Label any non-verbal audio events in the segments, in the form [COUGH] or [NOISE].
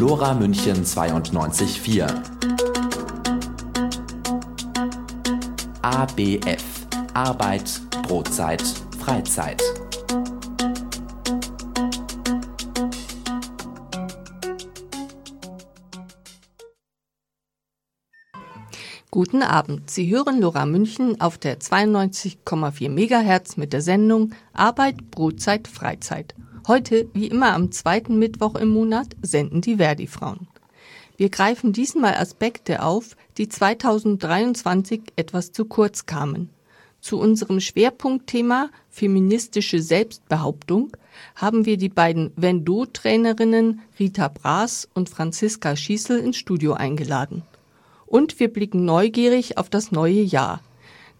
Lora München 92.4. ABF Arbeit, Brotzeit, Freizeit. Guten Abend. Sie hören Lora München auf der 92,4 MHz mit der Sendung Arbeit, Brotzeit, Freizeit. Heute, wie immer am zweiten Mittwoch im Monat, senden die Verdi-Frauen. Wir greifen diesmal Aspekte auf, die 2023 etwas zu kurz kamen. Zu unserem Schwerpunktthema feministische Selbstbehauptung haben wir die beiden Vendo-Trainerinnen Rita Braas und Franziska Schießel ins Studio eingeladen. Und wir blicken neugierig auf das neue Jahr.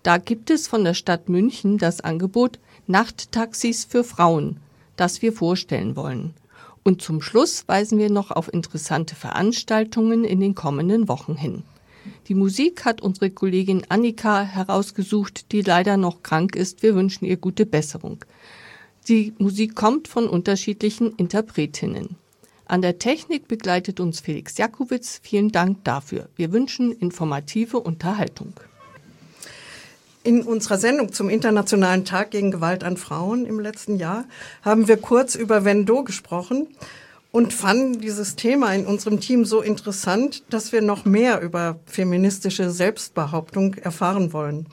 Da gibt es von der Stadt München das Angebot Nachttaxis für Frauen, das wir vorstellen wollen. Und zum Schluss weisen wir noch auf interessante Veranstaltungen in den kommenden Wochen hin. Die Musik hat unsere Kollegin Annika herausgesucht, die leider noch krank ist. Wir wünschen ihr gute Besserung. Die Musik kommt von unterschiedlichen Interpretinnen. An der Technik begleitet uns Felix Jakowitz. Vielen Dank dafür. Wir wünschen informative Unterhaltung. In unserer Sendung zum Internationalen Tag gegen Gewalt an Frauen im letzten Jahr haben wir kurz über Vendo gesprochen und fanden dieses Thema in unserem Team so interessant, dass wir noch mehr über feministische Selbstbehauptung erfahren wollen.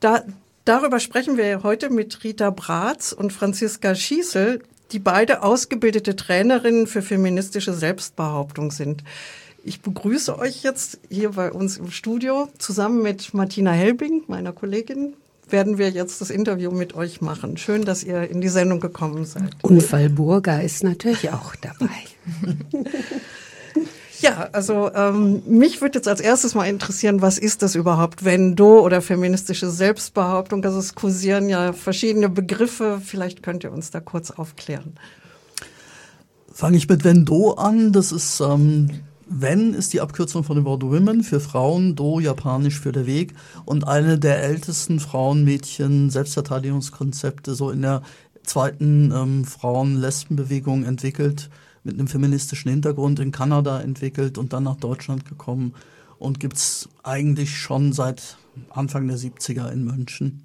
Da, darüber sprechen wir heute mit Rita Bratz und Franziska Schießel, die beide ausgebildete Trainerinnen für feministische Selbstbehauptung sind. Ich begrüße euch jetzt hier bei uns im Studio zusammen mit Martina Helbing, meiner Kollegin. Werden wir jetzt das Interview mit euch machen. Schön, dass ihr in die Sendung gekommen seid. Unfallburger ist natürlich auch dabei. [LAUGHS] Ja, also ähm, mich würde jetzt als erstes mal interessieren, was ist das überhaupt, Vendo oder feministische Selbstbehauptung? Also es kursieren ja verschiedene Begriffe. Vielleicht könnt ihr uns da kurz aufklären. Fange ich mit Vendo an. Das ist ähm, Ven ist die Abkürzung von dem Wort Women für Frauen, Do japanisch für der Weg und eine der ältesten Frauenmädchen Selbstverteidigungskonzepte so in der zweiten ähm, Frauen-Lesben-Bewegung entwickelt mit einem feministischen Hintergrund in Kanada entwickelt und dann nach Deutschland gekommen und gibt es eigentlich schon seit Anfang der 70er in München.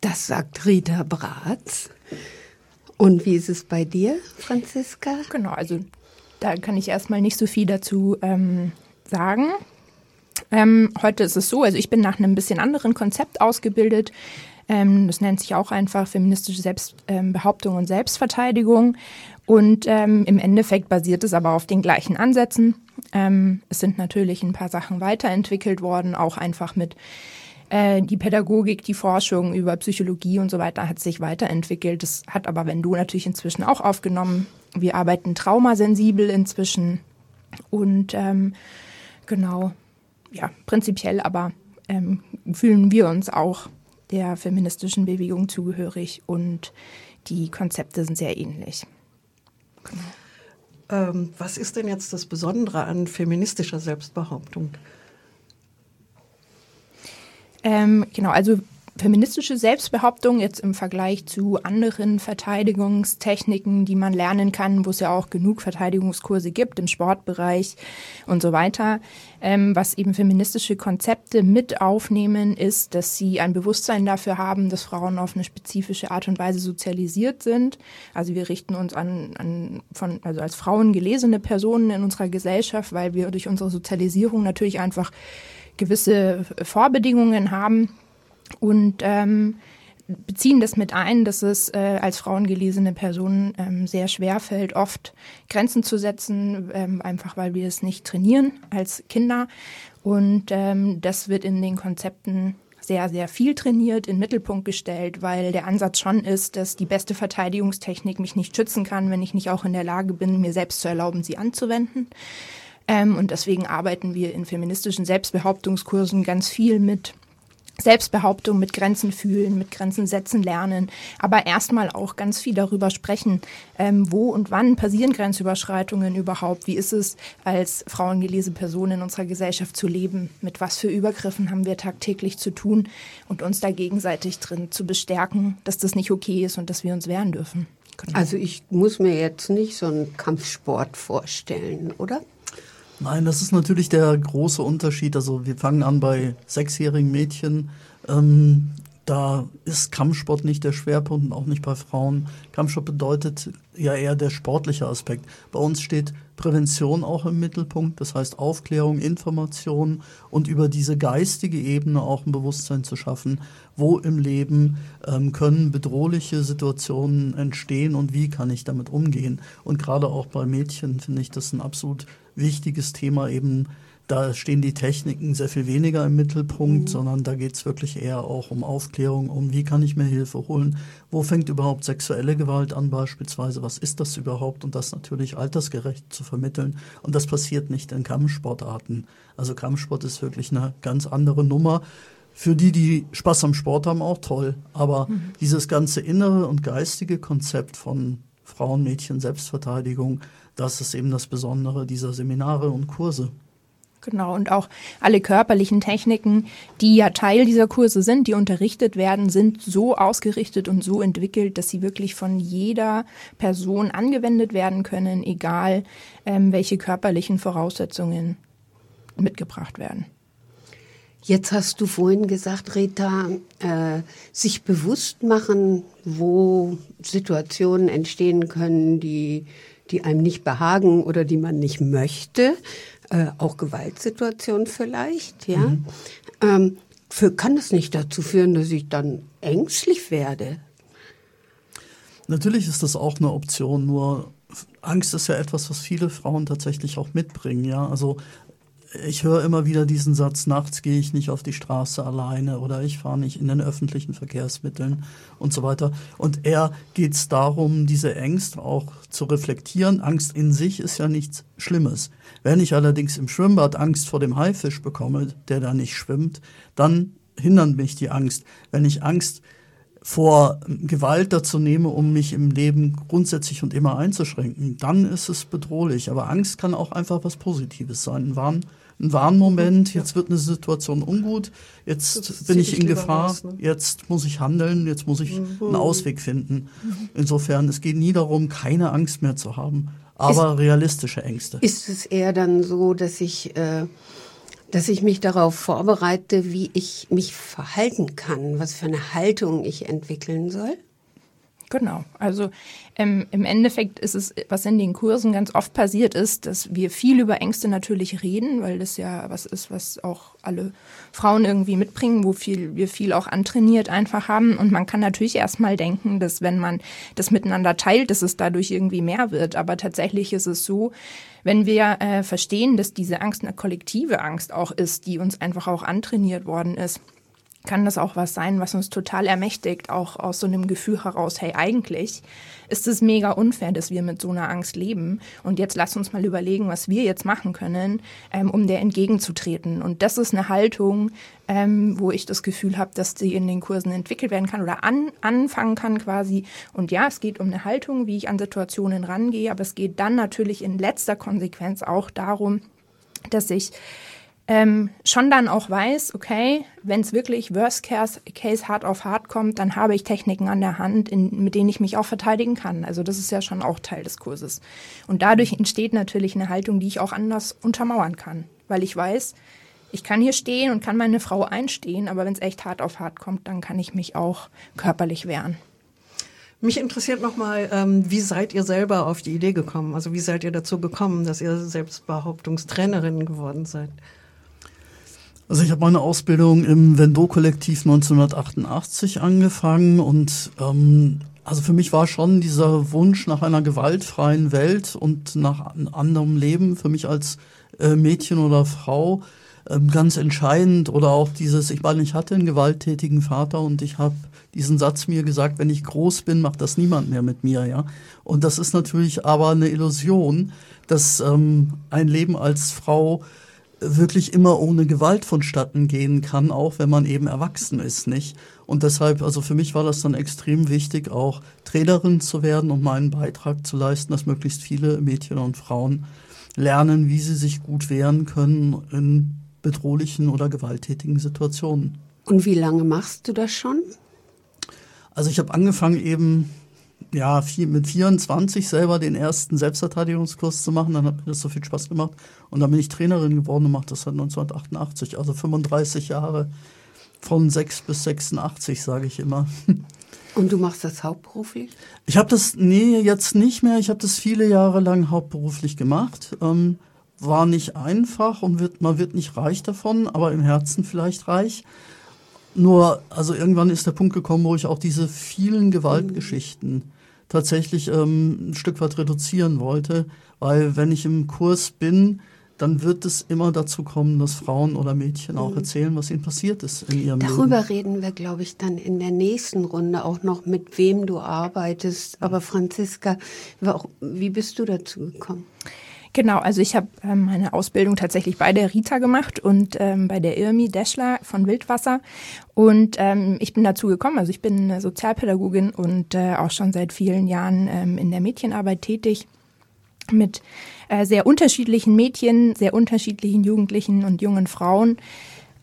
Das sagt Rita Bratz. Und wie ist es bei dir, Franziska? Genau, also da kann ich erstmal nicht so viel dazu ähm, sagen. Ähm, heute ist es so, also ich bin nach einem bisschen anderen Konzept ausgebildet. Ähm, das nennt sich auch einfach feministische Selbstbehauptung ähm, und Selbstverteidigung. Und ähm, im Endeffekt basiert es aber auf den gleichen Ansätzen. Ähm, es sind natürlich ein paar Sachen weiterentwickelt worden, auch einfach mit äh, die Pädagogik, die Forschung über Psychologie und so weiter hat sich weiterentwickelt. Das hat aber wenn du natürlich inzwischen auch aufgenommen. Wir arbeiten traumasensibel inzwischen und ähm, genau, ja, prinzipiell aber ähm, fühlen wir uns auch der feministischen Bewegung zugehörig und die Konzepte sind sehr ähnlich. Ähm, was ist denn jetzt das Besondere an feministischer Selbstbehauptung? Ähm, genau, also feministische Selbstbehauptung jetzt im Vergleich zu anderen Verteidigungstechniken, die man lernen kann, wo es ja auch genug Verteidigungskurse gibt im Sportbereich und so weiter. Ähm, was eben feministische Konzepte mit aufnehmen, ist, dass sie ein Bewusstsein dafür haben, dass Frauen auf eine spezifische Art und Weise sozialisiert sind. Also wir richten uns an, an von, also als Frauen gelesene Personen in unserer Gesellschaft, weil wir durch unsere Sozialisierung natürlich einfach gewisse Vorbedingungen haben und ähm, beziehen das mit ein, dass es äh, als frauengelesene Personen ähm, sehr schwer fällt, oft Grenzen zu setzen, ähm, einfach weil wir es nicht trainieren als Kinder. Und ähm, das wird in den Konzepten sehr, sehr viel trainiert, in den Mittelpunkt gestellt, weil der Ansatz schon ist, dass die beste Verteidigungstechnik mich nicht schützen kann, wenn ich nicht auch in der Lage bin, mir selbst zu erlauben, sie anzuwenden. Ähm, und deswegen arbeiten wir in feministischen Selbstbehauptungskursen ganz viel mit Selbstbehauptung, mit Grenzen fühlen, mit Grenzen setzen lernen, aber erstmal auch ganz viel darüber sprechen, ähm, wo und wann passieren Grenzüberschreitungen überhaupt, wie ist es als frauengelese Person in unserer Gesellschaft zu leben, mit was für Übergriffen haben wir tagtäglich zu tun und uns da gegenseitig drin zu bestärken, dass das nicht okay ist und dass wir uns wehren dürfen. Genau. Also ich muss mir jetzt nicht so einen Kampfsport vorstellen, oder? Nein, das ist natürlich der große Unterschied. Also wir fangen an bei sechsjährigen Mädchen. Ähm, da ist Kampfsport nicht der Schwerpunkt und auch nicht bei Frauen. Kampfsport bedeutet ja eher der sportliche Aspekt. Bei uns steht Prävention auch im Mittelpunkt, das heißt Aufklärung, Information und über diese geistige Ebene auch ein Bewusstsein zu schaffen, wo im Leben ähm, können bedrohliche Situationen entstehen und wie kann ich damit umgehen. Und gerade auch bei Mädchen finde ich das ein absolut wichtiges Thema eben da stehen die Techniken sehr viel weniger im Mittelpunkt, mhm. sondern da geht es wirklich eher auch um Aufklärung, um wie kann ich mir Hilfe holen, wo fängt überhaupt sexuelle Gewalt an beispielsweise, was ist das überhaupt und das natürlich altersgerecht zu vermitteln. Und das passiert nicht in Kampfsportarten. Also Kampfsport ist wirklich eine ganz andere Nummer. Für die, die Spaß am Sport haben, auch toll. Aber mhm. dieses ganze innere und geistige Konzept von Frauen, Mädchen, Selbstverteidigung, das ist eben das Besondere dieser Seminare und Kurse. Genau, und auch alle körperlichen Techniken, die ja Teil dieser Kurse sind, die unterrichtet werden, sind so ausgerichtet und so entwickelt, dass sie wirklich von jeder Person angewendet werden können, egal ähm, welche körperlichen Voraussetzungen mitgebracht werden. Jetzt hast du vorhin gesagt, Rita, äh, sich bewusst machen, wo Situationen entstehen können, die, die einem nicht behagen oder die man nicht möchte äh, auch Gewaltsituationen vielleicht, ja. Mhm. Ähm, für, kann das nicht dazu führen, dass ich dann ängstlich werde? Natürlich ist das auch eine Option, nur Angst ist ja etwas, was viele Frauen tatsächlich auch mitbringen, ja. Also ich höre immer wieder diesen Satz, nachts gehe ich nicht auf die Straße alleine oder ich fahre nicht in den öffentlichen Verkehrsmitteln und so weiter. Und eher geht es darum, diese Ängste auch zu reflektieren. Angst in sich ist ja nichts Schlimmes. Wenn ich allerdings im Schwimmbad Angst vor dem Haifisch bekomme, der da nicht schwimmt, dann hindert mich die Angst. Wenn ich Angst vor Gewalt dazu nehme, um mich im Leben grundsätzlich und immer einzuschränken, dann ist es bedrohlich. Aber Angst kann auch einfach was Positives sein. Ein, Warn, ein Warnmoment, jetzt wird eine Situation ungut, jetzt bin ich in Gefahr, raus, ne? jetzt muss ich handeln, jetzt muss ich mhm. einen Ausweg finden. Insofern, es geht nie darum, keine Angst mehr zu haben, aber ist, realistische Ängste. Ist es eher dann so, dass ich äh, dass ich mich darauf vorbereite, wie ich mich verhalten kann, was für eine Haltung ich entwickeln soll? Genau. Also ähm, im Endeffekt ist es, was in den Kursen ganz oft passiert ist, dass wir viel über Ängste natürlich reden, weil das ja was ist, was auch alle Frauen irgendwie mitbringen, wo viel, wir viel auch antrainiert einfach haben. Und man kann natürlich erstmal denken, dass wenn man das miteinander teilt, dass es dadurch irgendwie mehr wird. Aber tatsächlich ist es so, wenn wir äh, verstehen, dass diese Angst eine kollektive Angst auch ist, die uns einfach auch antrainiert worden ist, kann das auch was sein, was uns total ermächtigt, auch aus so einem Gefühl heraus, hey, eigentlich ist es mega unfair, dass wir mit so einer Angst leben. Und jetzt lass uns mal überlegen, was wir jetzt machen können, ähm, um der entgegenzutreten. Und das ist eine Haltung, ähm, wo ich das Gefühl habe, dass die in den Kursen entwickelt werden kann oder an, anfangen kann quasi. Und ja, es geht um eine Haltung, wie ich an Situationen rangehe, aber es geht dann natürlich in letzter Konsequenz auch darum, dass ich ähm, schon dann auch weiß, okay, wenn es wirklich Worst Case, Case hart auf hart kommt, dann habe ich Techniken an der Hand, in, mit denen ich mich auch verteidigen kann. Also das ist ja schon auch Teil des Kurses. Und dadurch entsteht natürlich eine Haltung, die ich auch anders untermauern kann, weil ich weiß, ich kann hier stehen und kann meine Frau einstehen, aber wenn es echt hart auf hart kommt, dann kann ich mich auch körperlich wehren. Mich interessiert nochmal, ähm, wie seid ihr selber auf die Idee gekommen? Also wie seid ihr dazu gekommen, dass ihr Selbstbehauptungstrainerin geworden seid? Also ich habe meine Ausbildung im Vendo-Kollektiv 1988 angefangen und ähm, also für mich war schon dieser Wunsch nach einer gewaltfreien Welt und nach einem anderen Leben für mich als äh, Mädchen oder Frau ähm, ganz entscheidend oder auch dieses, ich meine, ich hatte einen gewalttätigen Vater und ich habe diesen Satz mir gesagt, wenn ich groß bin, macht das niemand mehr mit mir, ja. Und das ist natürlich aber eine Illusion, dass ähm, ein Leben als Frau wirklich immer ohne Gewalt vonstatten gehen kann, auch wenn man eben erwachsen ist, nicht? Und deshalb, also für mich war das dann extrem wichtig, auch Trainerin zu werden und meinen Beitrag zu leisten, dass möglichst viele Mädchen und Frauen lernen, wie sie sich gut wehren können in bedrohlichen oder gewalttätigen Situationen. Und wie lange machst du das schon? Also ich habe angefangen eben ja, vier, mit 24 selber den ersten Selbstverteidigungskurs zu machen. Dann hat mir das so viel Spaß gemacht. Und dann bin ich Trainerin geworden und mache das seit 1988, also 35 Jahre von 6 bis 86, sage ich immer. [LAUGHS] Und du machst das hauptberuflich? Ich habe das, nee, jetzt nicht mehr. Ich habe das viele Jahre lang hauptberuflich gemacht. Ähm, war nicht einfach und wird, man wird nicht reich davon, aber im Herzen vielleicht reich. Nur, also irgendwann ist der Punkt gekommen, wo ich auch diese vielen Gewaltgeschichten tatsächlich ähm, ein Stück weit reduzieren wollte, weil wenn ich im Kurs bin, dann wird es immer dazu kommen, dass Frauen oder Mädchen auch erzählen, was ihnen passiert ist in ihrem Darüber Leben. reden wir, glaube ich, dann in der nächsten Runde auch noch, mit wem du arbeitest. Aber Franziska, wie bist du dazu gekommen? Genau, also ich habe ähm, meine Ausbildung tatsächlich bei der Rita gemacht und ähm, bei der Irmi Deschler von Wildwasser. Und ähm, ich bin dazu gekommen, also ich bin Sozialpädagogin und äh, auch schon seit vielen Jahren ähm, in der Mädchenarbeit tätig mit äh, sehr unterschiedlichen Mädchen, sehr unterschiedlichen Jugendlichen und jungen Frauen.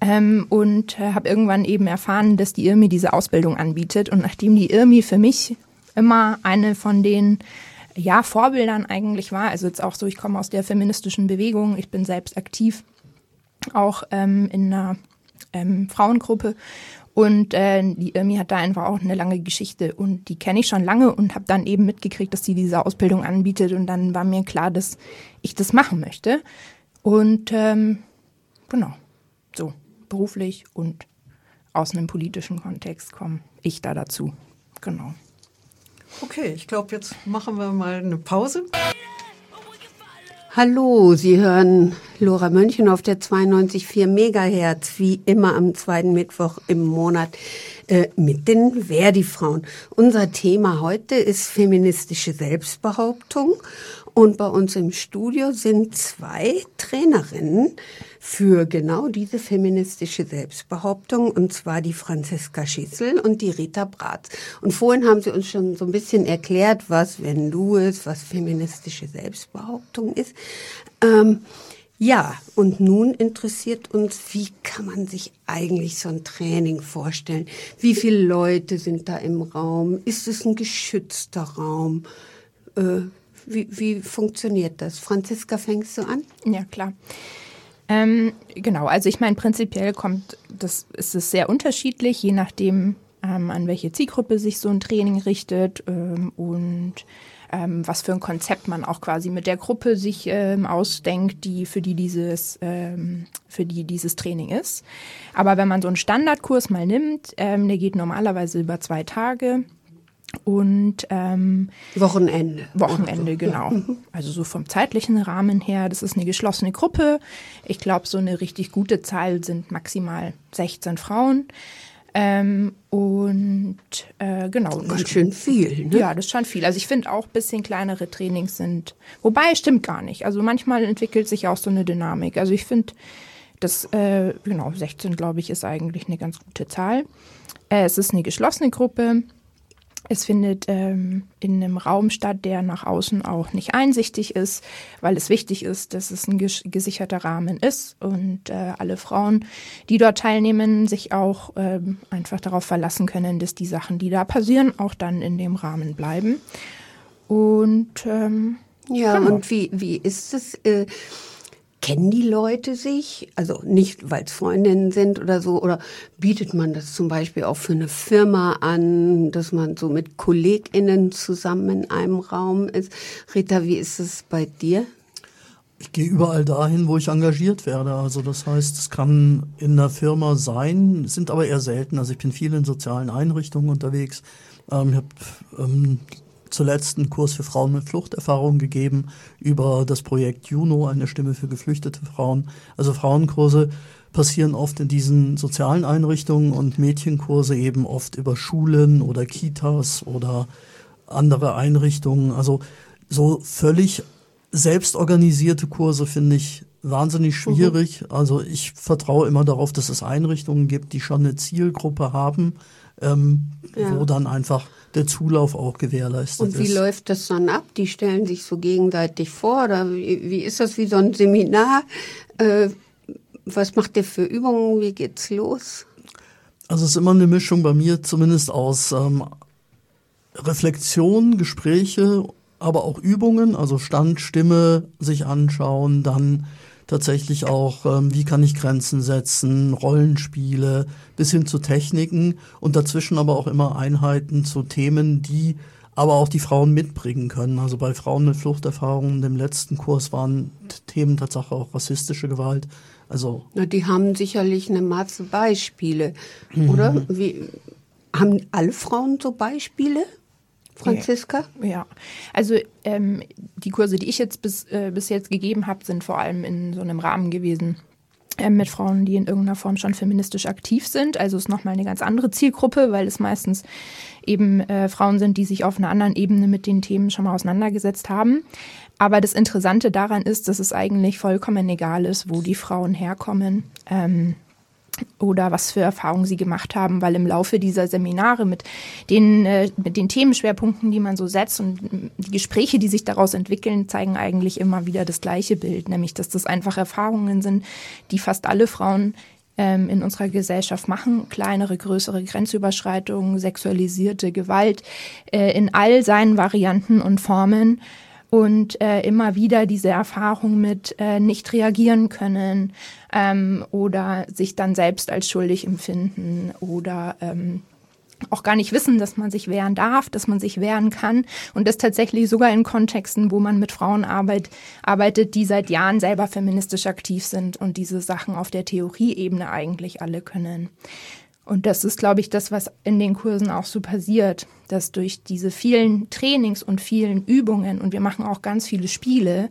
Ähm, und äh, habe irgendwann eben erfahren, dass die IRMI diese Ausbildung anbietet. Und nachdem die IRMI für mich immer eine von den ja, Vorbildern eigentlich war, also jetzt auch so, ich komme aus der feministischen Bewegung, ich bin selbst aktiv, auch ähm, in einer ähm, Frauengruppe und äh, die Irmi hat da einfach auch eine lange Geschichte und die kenne ich schon lange und habe dann eben mitgekriegt, dass sie diese Ausbildung anbietet und dann war mir klar, dass ich das machen möchte. Und ähm, genau, so beruflich und aus einem politischen Kontext komme ich da dazu. Genau. Okay, ich glaube, jetzt machen wir mal eine Pause. Hallo, Sie hören Lora Mönchen auf der 92,4 Megahertz, wie immer am zweiten Mittwoch im Monat äh, mit den Verdi-Frauen. Unser Thema heute ist feministische Selbstbehauptung und bei uns im Studio sind zwei Trainerinnen für genau diese feministische Selbstbehauptung, und zwar die Franziska Schissel und die Rita Bratz. Und vorhin haben sie uns schon so ein bisschen erklärt, was wenn du ist, was feministische Selbstbehauptung ist. Ähm, ja, und nun interessiert uns, wie kann man sich eigentlich so ein Training vorstellen? Wie viele Leute sind da im Raum? Ist es ein geschützter Raum? Äh, wie, wie funktioniert das? Franziska, fängst du an? Ja, klar. Ähm, genau, also ich meine, prinzipiell kommt, das ist es sehr unterschiedlich, je nachdem, ähm, an welche Zielgruppe sich so ein Training richtet ähm, und ähm, was für ein Konzept man auch quasi mit der Gruppe sich ähm, ausdenkt, die für die dieses ähm, für die dieses Training ist. Aber wenn man so einen Standardkurs mal nimmt, ähm, der geht normalerweise über zwei Tage und ähm, Wochenende. Wochenende, [LAUGHS] genau. Also so vom zeitlichen Rahmen her, das ist eine geschlossene Gruppe. Ich glaube, so eine richtig gute Zahl sind maximal 16 Frauen. Ähm, und äh, genau. Ganz schön viel, ne? Ja, das ist schon viel. Also ich finde auch bisschen kleinere Trainings sind, wobei stimmt gar nicht. Also manchmal entwickelt sich auch so eine Dynamik. Also ich finde, das, äh, genau, 16 glaube ich ist eigentlich eine ganz gute Zahl. Äh, es ist eine geschlossene Gruppe. Es findet ähm, in einem Raum statt, der nach außen auch nicht einsichtig ist, weil es wichtig ist, dass es ein gesicherter Rahmen ist und äh, alle Frauen, die dort teilnehmen, sich auch ähm, einfach darauf verlassen können, dass die Sachen, die da passieren, auch dann in dem Rahmen bleiben. Und ähm, ja, genau. und wie, wie ist es? Äh Kennen die Leute sich? Also nicht, weil es Freundinnen sind oder so, oder bietet man das zum Beispiel auch für eine Firma an, dass man so mit KollegInnen zusammen in einem Raum ist? Rita, wie ist es bei dir? Ich gehe überall dahin, wo ich engagiert werde. Also das heißt, es kann in einer Firma sein, sind aber eher selten. Also ich bin viel in sozialen Einrichtungen unterwegs. Ähm, ich habe ähm, zuletzt einen Kurs für Frauen mit Fluchterfahrung gegeben über das Projekt Juno, eine Stimme für geflüchtete Frauen. Also Frauenkurse passieren oft in diesen sozialen Einrichtungen und Mädchenkurse eben oft über Schulen oder Kitas oder andere Einrichtungen. Also so völlig selbstorganisierte Kurse finde ich wahnsinnig schwierig. Mhm. Also ich vertraue immer darauf, dass es Einrichtungen gibt, die schon eine Zielgruppe haben, ähm, ja. wo dann einfach der Zulauf auch gewährleistet ist. Und wie ist. läuft das dann ab? Die stellen sich so gegenseitig vor oder wie, wie ist das wie so ein Seminar? Äh, was macht ihr für Übungen? Wie geht's los? Also es ist immer eine Mischung bei mir zumindest aus ähm, Reflexion, Gespräche, aber auch Übungen, also Stand, Stimme sich anschauen, dann tatsächlich auch, ähm, wie kann ich Grenzen setzen, Rollenspiele, bis hin zu Techniken und dazwischen aber auch immer Einheiten zu Themen, die aber auch die Frauen mitbringen können. Also bei Frauen mit Fluchterfahrungen im letzten Kurs waren Themen tatsächlich auch rassistische Gewalt. Also Na, die haben sicherlich eine Masse Beispiele, mhm. oder? Wie, haben alle Frauen so Beispiele? Franziska? Ja, also ähm, die Kurse, die ich jetzt bis, äh, bis jetzt gegeben habe, sind vor allem in so einem Rahmen gewesen, äh, mit Frauen, die in irgendeiner Form schon feministisch aktiv sind. Also ist nochmal eine ganz andere Zielgruppe, weil es meistens eben äh, Frauen sind, die sich auf einer anderen Ebene mit den Themen schon mal auseinandergesetzt haben. Aber das Interessante daran ist, dass es eigentlich vollkommen egal ist, wo die Frauen herkommen. Ähm, oder was für Erfahrungen sie gemacht haben, weil im Laufe dieser Seminare mit den, äh, mit den Themenschwerpunkten, die man so setzt und die Gespräche, die sich daraus entwickeln, zeigen eigentlich immer wieder das gleiche Bild, nämlich dass das einfach Erfahrungen sind, die fast alle Frauen ähm, in unserer Gesellschaft machen. Kleinere, größere Grenzüberschreitungen, sexualisierte Gewalt äh, in all seinen Varianten und Formen und äh, immer wieder diese Erfahrung mit äh, nicht reagieren können ähm, oder sich dann selbst als schuldig empfinden oder ähm, auch gar nicht wissen, dass man sich wehren darf, dass man sich wehren kann und das tatsächlich sogar in Kontexten, wo man mit Frauen arbeit, arbeitet, die seit Jahren selber feministisch aktiv sind und diese Sachen auf der Theorieebene eigentlich alle können. Und das ist, glaube ich, das, was in den Kursen auch so passiert, dass durch diese vielen Trainings und vielen Übungen und wir machen auch ganz viele Spiele,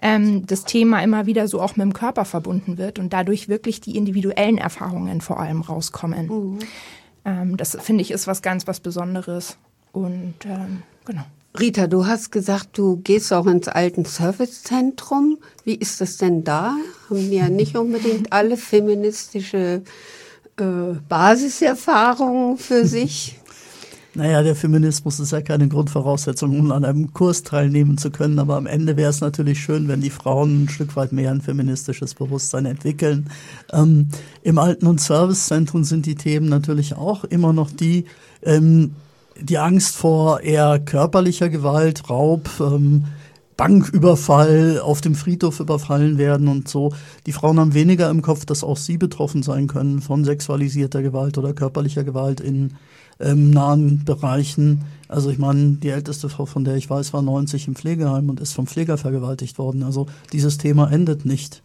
ähm, das Thema immer wieder so auch mit dem Körper verbunden wird und dadurch wirklich die individuellen Erfahrungen vor allem rauskommen. Mhm. Ähm, das finde ich ist was ganz was Besonderes. Und ähm, genau. Rita, du hast gesagt, du gehst auch ins alten Servicezentrum. Wie ist das denn da? Haben ja nicht unbedingt alle feministische äh, Basiserfahrungen für [LAUGHS] sich? Naja, der Feminismus ist ja keine Grundvoraussetzung, um an einem Kurs teilnehmen zu können. Aber am Ende wäre es natürlich schön, wenn die Frauen ein Stück weit mehr ein feministisches Bewusstsein entwickeln. Ähm, Im Alten- und Servicezentrum sind die Themen natürlich auch immer noch die, ähm, die Angst vor eher körperlicher Gewalt, Raub, ähm, Banküberfall, auf dem Friedhof überfallen werden und so. Die Frauen haben weniger im Kopf, dass auch sie betroffen sein können von sexualisierter Gewalt oder körperlicher Gewalt in ähm, nahen Bereichen. Also ich meine, die älteste Frau, von der ich weiß, war 90 im Pflegeheim und ist vom Pfleger vergewaltigt worden. Also dieses Thema endet nicht.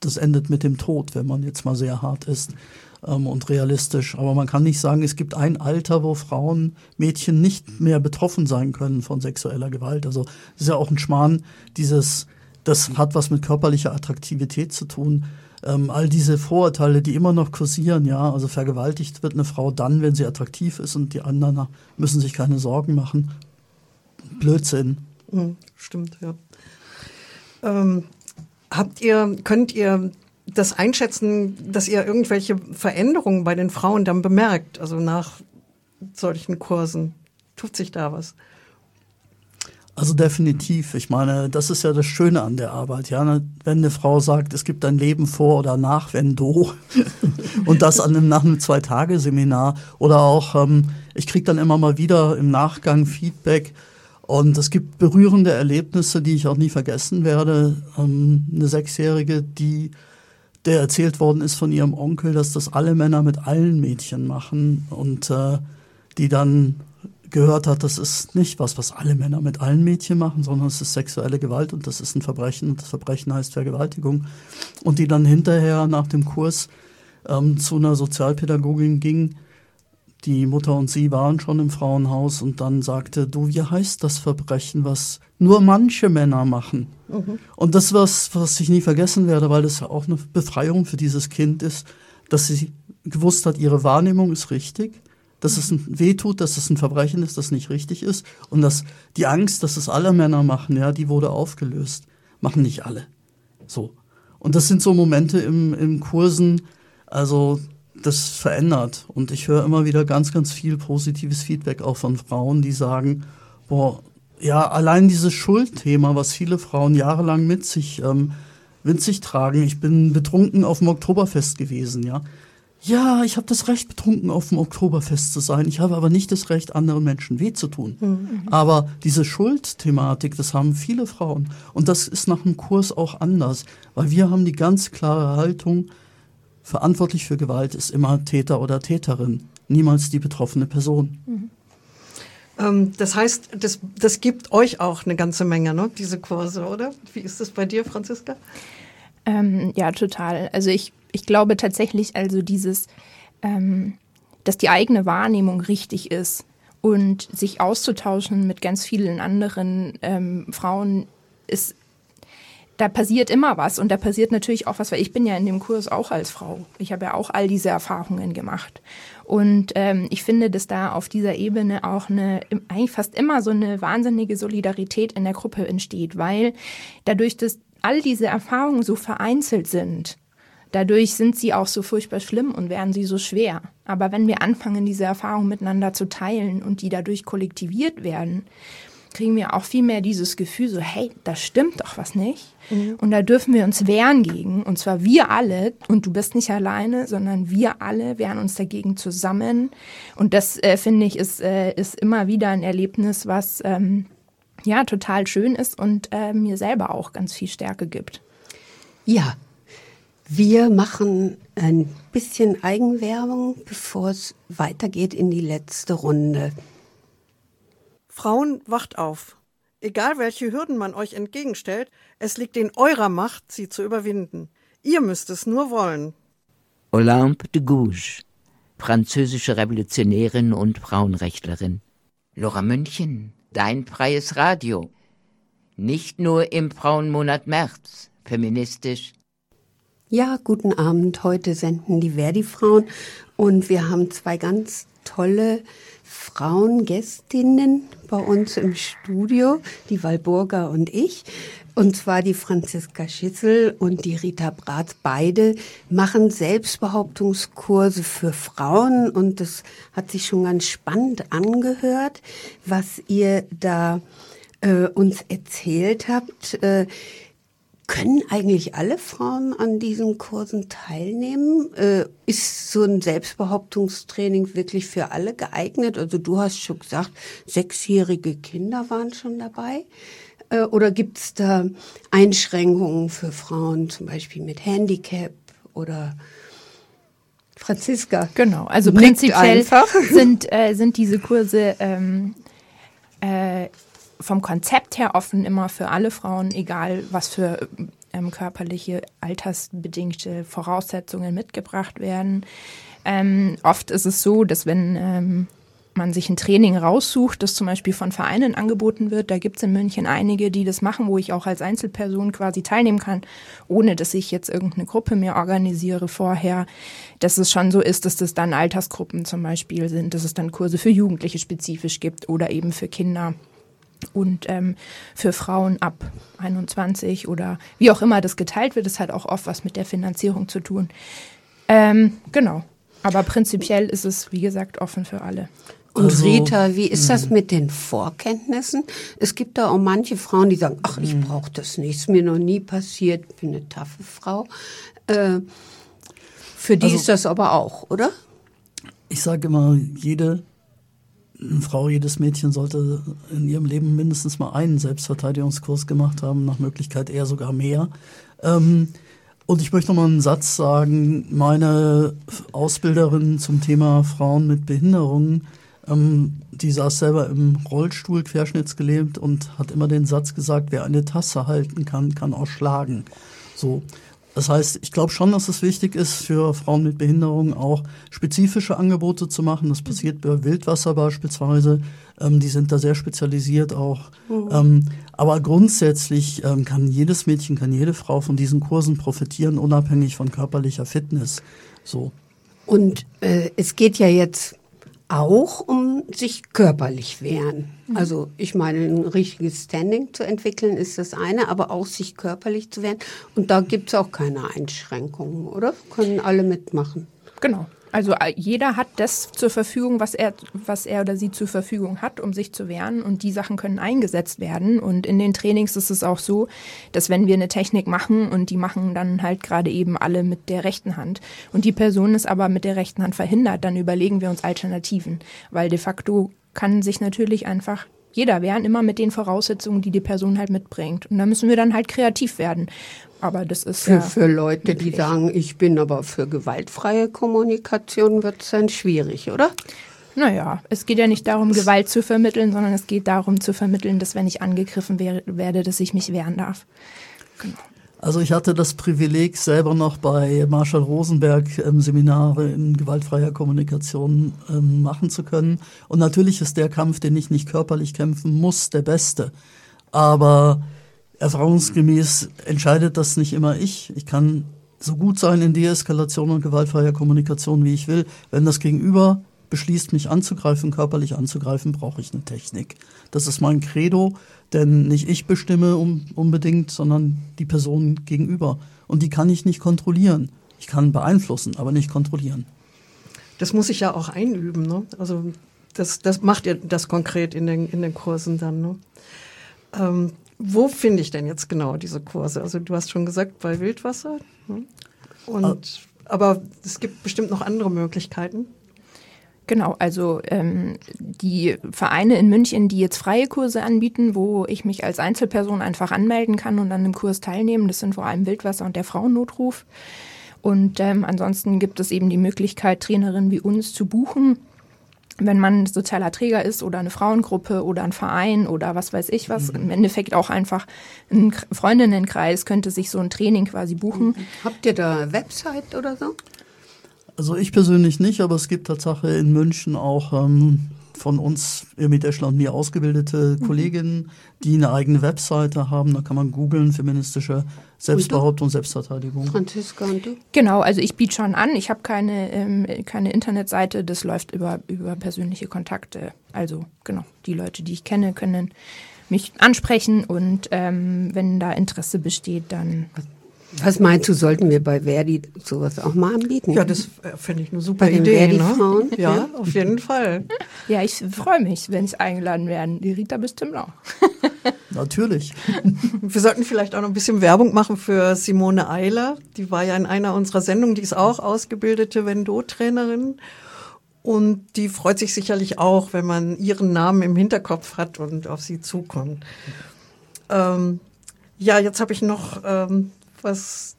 Das endet mit dem Tod, wenn man jetzt mal sehr hart ist ähm, und realistisch. Aber man kann nicht sagen, es gibt ein Alter, wo Frauen, Mädchen nicht mehr betroffen sein können von sexueller Gewalt. Also das ist ja auch ein Schmarrn, dieses, das hat was mit körperlicher Attraktivität zu tun. Ähm, all diese Vorurteile, die immer noch kursieren, ja, also vergewaltigt wird eine Frau dann, wenn sie attraktiv ist und die anderen müssen sich keine Sorgen machen. Blödsinn. Mhm, stimmt, ja. Ähm, habt ihr, könnt ihr das einschätzen, dass ihr irgendwelche Veränderungen bei den Frauen dann bemerkt, also nach solchen Kursen? Tut sich da was? Also definitiv. Ich meine, das ist ja das Schöne an der Arbeit. Ja, wenn eine Frau sagt, es gibt ein Leben vor oder nach Vendo [LAUGHS] und das an einem, nach einem Zwei-Tage-Seminar oder auch, ähm, ich kriege dann immer mal wieder im Nachgang Feedback und es gibt berührende Erlebnisse, die ich auch nie vergessen werde. Ähm, eine Sechsjährige, die der erzählt worden ist von ihrem Onkel, dass das alle Männer mit allen Mädchen machen und äh, die dann gehört hat, das ist nicht was, was alle Männer mit allen Mädchen machen, sondern es ist sexuelle Gewalt und das ist ein Verbrechen und das Verbrechen heißt Vergewaltigung. Und die dann hinterher nach dem Kurs ähm, zu einer Sozialpädagogin ging, die Mutter und sie waren schon im Frauenhaus und dann sagte, du, wie heißt das Verbrechen, was nur manche Männer machen? Mhm. Und das was, was ich nie vergessen werde, weil das ja auch eine Befreiung für dieses Kind ist, dass sie gewusst hat, ihre Wahrnehmung ist richtig, dass es wehtut, dass es ein Verbrechen ist, das nicht richtig ist und dass die Angst, dass es alle Männer machen, ja, die wurde aufgelöst. Machen nicht alle. So. Und das sind so Momente im, im Kursen, also das verändert. Und ich höre immer wieder ganz, ganz viel positives Feedback auch von Frauen, die sagen, boah, ja, allein dieses Schuldthema, was viele Frauen jahrelang mit sich, ähm, mit sich tragen. Ich bin betrunken auf dem Oktoberfest gewesen, ja. ja, ich habe das Recht, betrunken auf dem Oktoberfest zu sein. Ich habe aber nicht das Recht, anderen Menschen weh zu tun. Mhm. Aber diese Schuldthematik, das haben viele Frauen. Und das ist nach dem Kurs auch anders, weil wir haben die ganz klare Haltung, verantwortlich für Gewalt ist immer Täter oder Täterin, niemals die betroffene Person. Mhm. Ähm, das heißt, das, das gibt euch auch eine ganze Menge, ne, diese Kurse, oder? Wie ist das bei dir, Franziska? Ähm, ja, total. Also ich, ich glaube tatsächlich, also dieses, ähm, dass die eigene Wahrnehmung richtig ist und sich auszutauschen mit ganz vielen anderen ähm, Frauen ist da passiert immer was und da passiert natürlich auch was, weil ich bin ja in dem Kurs auch als Frau. Ich habe ja auch all diese Erfahrungen gemacht. Und ähm, ich finde, dass da auf dieser Ebene auch eine, eigentlich fast immer so eine wahnsinnige Solidarität in der Gruppe entsteht, weil dadurch, dass all diese Erfahrungen so vereinzelt sind, dadurch sind sie auch so furchtbar schlimm und werden sie so schwer. Aber wenn wir anfangen, diese Erfahrungen miteinander zu teilen und die dadurch kollektiviert werden, kriegen wir auch viel mehr dieses Gefühl so, hey, da stimmt doch was nicht. Mhm. Und da dürfen wir uns wehren gegen. Und zwar wir alle. Und du bist nicht alleine, sondern wir alle wehren uns dagegen zusammen. Und das, äh, finde ich, ist, äh, ist immer wieder ein Erlebnis, was ähm, ja total schön ist und äh, mir selber auch ganz viel Stärke gibt. Ja, wir machen ein bisschen Eigenwerbung, bevor es weitergeht in die letzte Runde. Frauen, wacht auf. Egal welche Hürden man euch entgegenstellt, es liegt in eurer Macht, sie zu überwinden. Ihr müsst es nur wollen. Olympe de Gouges, französische Revolutionärin und Frauenrechtlerin. Laura München, dein freies Radio. Nicht nur im Frauenmonat März, feministisch. Ja, guten Abend. Heute senden die Verdi-Frauen und wir haben zwei ganz tolle Frauengästinnen bei uns im Studio, die Walburga und ich. Und zwar die Franziska Schitzel und die Rita Bratz. Beide machen Selbstbehauptungskurse für Frauen und das hat sich schon ganz spannend angehört, was ihr da äh, uns erzählt habt. Äh, können eigentlich alle Frauen an diesen Kursen teilnehmen? Äh, ist so ein Selbstbehauptungstraining wirklich für alle geeignet? Also du hast schon gesagt, sechsjährige Kinder waren schon dabei. Äh, oder gibt es da Einschränkungen für Frauen, zum Beispiel mit Handicap oder Franziska? Genau, also prinzipiell sind, äh, sind diese Kurse ähm, äh, vom Konzept her offen immer für alle Frauen, egal was für ähm, körperliche, altersbedingte Voraussetzungen mitgebracht werden. Ähm, oft ist es so, dass wenn ähm, man sich ein Training raussucht, das zum Beispiel von Vereinen angeboten wird. Da gibt es in München einige, die das machen, wo ich auch als Einzelperson quasi teilnehmen kann, ohne dass ich jetzt irgendeine Gruppe mir organisiere vorher. Dass es schon so ist, dass das dann Altersgruppen zum Beispiel sind, dass es dann Kurse für Jugendliche spezifisch gibt oder eben für Kinder und ähm, für Frauen ab 21 oder wie auch immer das geteilt wird, das hat auch oft was mit der Finanzierung zu tun. Ähm, genau. Aber prinzipiell ist es, wie gesagt, offen für alle. Und also, Rita, wie ist das hm. mit den Vorkenntnissen? Es gibt da auch manche Frauen, die sagen, ach, ich hm. brauche das nicht, ist mir noch nie passiert, ich bin eine taffe Frau. Äh, für die also, ist das aber auch, oder? Ich sage immer, jede eine Frau, jedes Mädchen sollte in ihrem Leben mindestens mal einen Selbstverteidigungskurs gemacht haben, nach Möglichkeit eher sogar mehr. Ähm, und ich möchte noch mal einen Satz sagen. Meine Ausbilderin zum Thema Frauen mit Behinderungen, ähm, die saß selber im Rollstuhl, querschnittsgelähmt und hat immer den Satz gesagt, wer eine Tasse halten kann, kann auch schlagen. So. Das heißt, ich glaube schon, dass es wichtig ist, für Frauen mit Behinderung auch spezifische Angebote zu machen. Das passiert bei Wildwasser beispielsweise. Ähm, die sind da sehr spezialisiert auch. Mhm. Ähm, aber grundsätzlich ähm, kann jedes Mädchen, kann jede Frau von diesen Kursen profitieren, unabhängig von körperlicher Fitness. So. Und äh, es geht ja jetzt auch um sich körperlich wehren. Mhm. Also ich meine, ein richtiges Standing zu entwickeln ist das eine, aber auch sich körperlich zu wehren. Und da gibt es auch keine Einschränkungen, oder? Können alle mitmachen. Genau. Also äh, jeder hat das zur Verfügung, was er, was er oder sie zur Verfügung hat, um sich zu wehren. Und die Sachen können eingesetzt werden. Und in den Trainings ist es auch so, dass wenn wir eine Technik machen und die machen dann halt gerade eben alle mit der rechten Hand und die Person ist aber mit der rechten Hand verhindert, dann überlegen wir uns Alternativen. Weil de facto kann sich natürlich einfach jeder wehren, immer mit den Voraussetzungen, die die Person halt mitbringt. Und da müssen wir dann halt kreativ werden. Aber das ist für, ja für Leute, die sagen, ich bin aber für gewaltfrei Kommunikation, wird es dann schwierig, oder? Naja, es geht ja nicht darum, Gewalt zu vermitteln, sondern es geht darum zu vermitteln, dass wenn ich angegriffen werde, dass ich mich wehren darf. Genau. Also ich hatte das Privileg, selber noch bei Marshall Rosenberg ähm, Seminare in gewaltfreier Kommunikation ähm, machen zu können. Und natürlich ist der Kampf, den ich nicht körperlich kämpfen muss, der beste. Aber erfahrungsgemäß entscheidet das nicht immer ich. Ich kann so gut sein in Deeskalation und gewaltfreier Kommunikation, wie ich will. Wenn das Gegenüber beschließt, mich anzugreifen, körperlich anzugreifen, brauche ich eine Technik. Das ist mein Credo, denn nicht ich bestimme um, unbedingt, sondern die Person gegenüber. Und die kann ich nicht kontrollieren. Ich kann beeinflussen, aber nicht kontrollieren. Das muss ich ja auch einüben. Ne? Also das, das macht ihr das konkret in den, in den Kursen dann. Ne? Ähm, wo finde ich denn jetzt genau diese Kurse? Also du hast schon gesagt, bei Wildwasser. Ne? Und, aber es gibt bestimmt noch andere Möglichkeiten. Genau, also ähm, die Vereine in München, die jetzt freie Kurse anbieten, wo ich mich als Einzelperson einfach anmelden kann und an dem Kurs teilnehmen, das sind vor allem Wildwasser und der Frauennotruf. Und ähm, ansonsten gibt es eben die Möglichkeit, Trainerinnen wie uns zu buchen, wenn man sozialer Träger ist oder eine Frauengruppe oder ein Verein oder was weiß ich was. Mhm. Im Endeffekt auch einfach ein Freundinnenkreis könnte sich so ein Training quasi buchen. Habt ihr da Website oder so? Also ich persönlich nicht, aber es gibt Tatsache in München auch ähm, von uns mit Eschler und mir ausgebildete mhm. Kolleginnen, die eine eigene Webseite haben. Da kann man googeln, feministische Selbstbehauptung, Selbstverteidigung. Franziska und du? Genau, also ich biete schon an. Ich habe keine, ähm, keine Internetseite. Das läuft über, über persönliche Kontakte. Also genau, die Leute, die ich kenne, können mich ansprechen und ähm, wenn da Interesse besteht, dann was meinst du, sollten wir bei Verdi sowas auch mal anbieten? Ja, das finde ich eine super bei Idee. Den Verdi-Frauen? Ne? Ja, auf jeden Fall. Ja, ich freue mich, wenn ich eingeladen werde. Die Rita bestimmt auch. [LAUGHS] Natürlich. Wir sollten vielleicht auch noch ein bisschen Werbung machen für Simone Eiler. Die war ja in einer unserer Sendungen, die ist auch ausgebildete Vendo-Trainerin. Und die freut sich sicherlich auch, wenn man ihren Namen im Hinterkopf hat und auf sie zukommt. Ähm, ja, jetzt habe ich noch ähm, was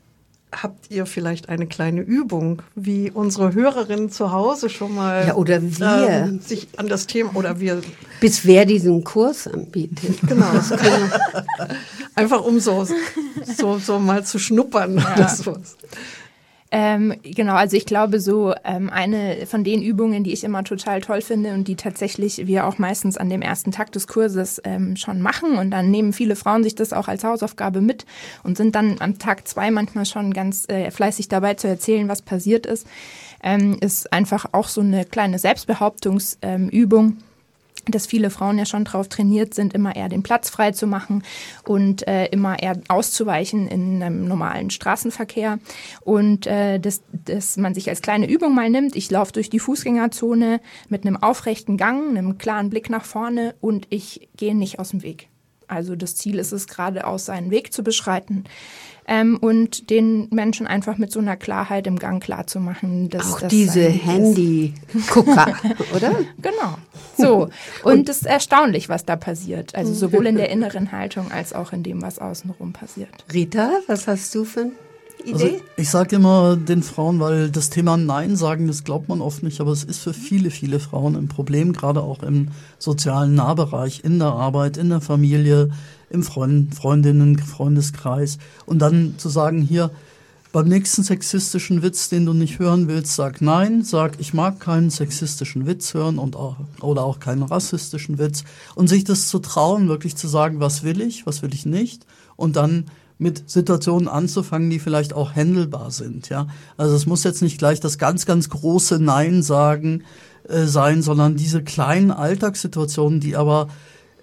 habt ihr vielleicht eine kleine Übung, wie unsere Hörerinnen zu Hause schon mal ja, oder wir. Ähm, sich an das Thema oder wir bis wer diesen Kurs anbietet. Genau. [LAUGHS] Einfach um so, so, so mal zu schnuppern ja. oder sowas. Ähm, genau, also ich glaube, so ähm, eine von den Übungen, die ich immer total toll finde und die tatsächlich wir auch meistens an dem ersten Tag des Kurses ähm, schon machen und dann nehmen viele Frauen sich das auch als Hausaufgabe mit und sind dann am Tag zwei manchmal schon ganz äh, fleißig dabei zu erzählen, was passiert ist, ähm, ist einfach auch so eine kleine Selbstbehauptungsübung dass viele Frauen ja schon darauf trainiert sind, immer eher den Platz frei zu machen und äh, immer eher auszuweichen in einem normalen Straßenverkehr. Und äh, dass, dass man sich als kleine Übung mal nimmt, ich laufe durch die Fußgängerzone mit einem aufrechten Gang, einem klaren Blick nach vorne und ich gehe nicht aus dem Weg. Also das Ziel ist es, geradeaus seinen Weg zu beschreiten ähm, und den Menschen einfach mit so einer Klarheit im Gang klar zu machen. Dass Auch das diese Handy-Gucker, [LAUGHS] oder? Genau. So. Und es ist erstaunlich, was da passiert. Also sowohl in der inneren Haltung als auch in dem, was außenrum passiert. Rita, was hast du für ein also Idee? Also ich sage immer den Frauen, weil das Thema Nein sagen, das glaubt man oft nicht, aber es ist für viele, viele Frauen ein Problem, gerade auch im sozialen Nahbereich, in der Arbeit, in der Familie, im Freund, Freundinnen, Freundeskreis. Und dann zu sagen, hier, beim nächsten sexistischen Witz, den du nicht hören willst, sag nein, sag, ich mag keinen sexistischen Witz hören und auch, oder auch keinen rassistischen Witz. Und sich das zu trauen, wirklich zu sagen, was will ich, was will ich nicht. Und dann mit Situationen anzufangen, die vielleicht auch händelbar sind. Ja, also es muss jetzt nicht gleich das ganz, ganz große Nein sagen äh, sein, sondern diese kleinen Alltagssituationen, die aber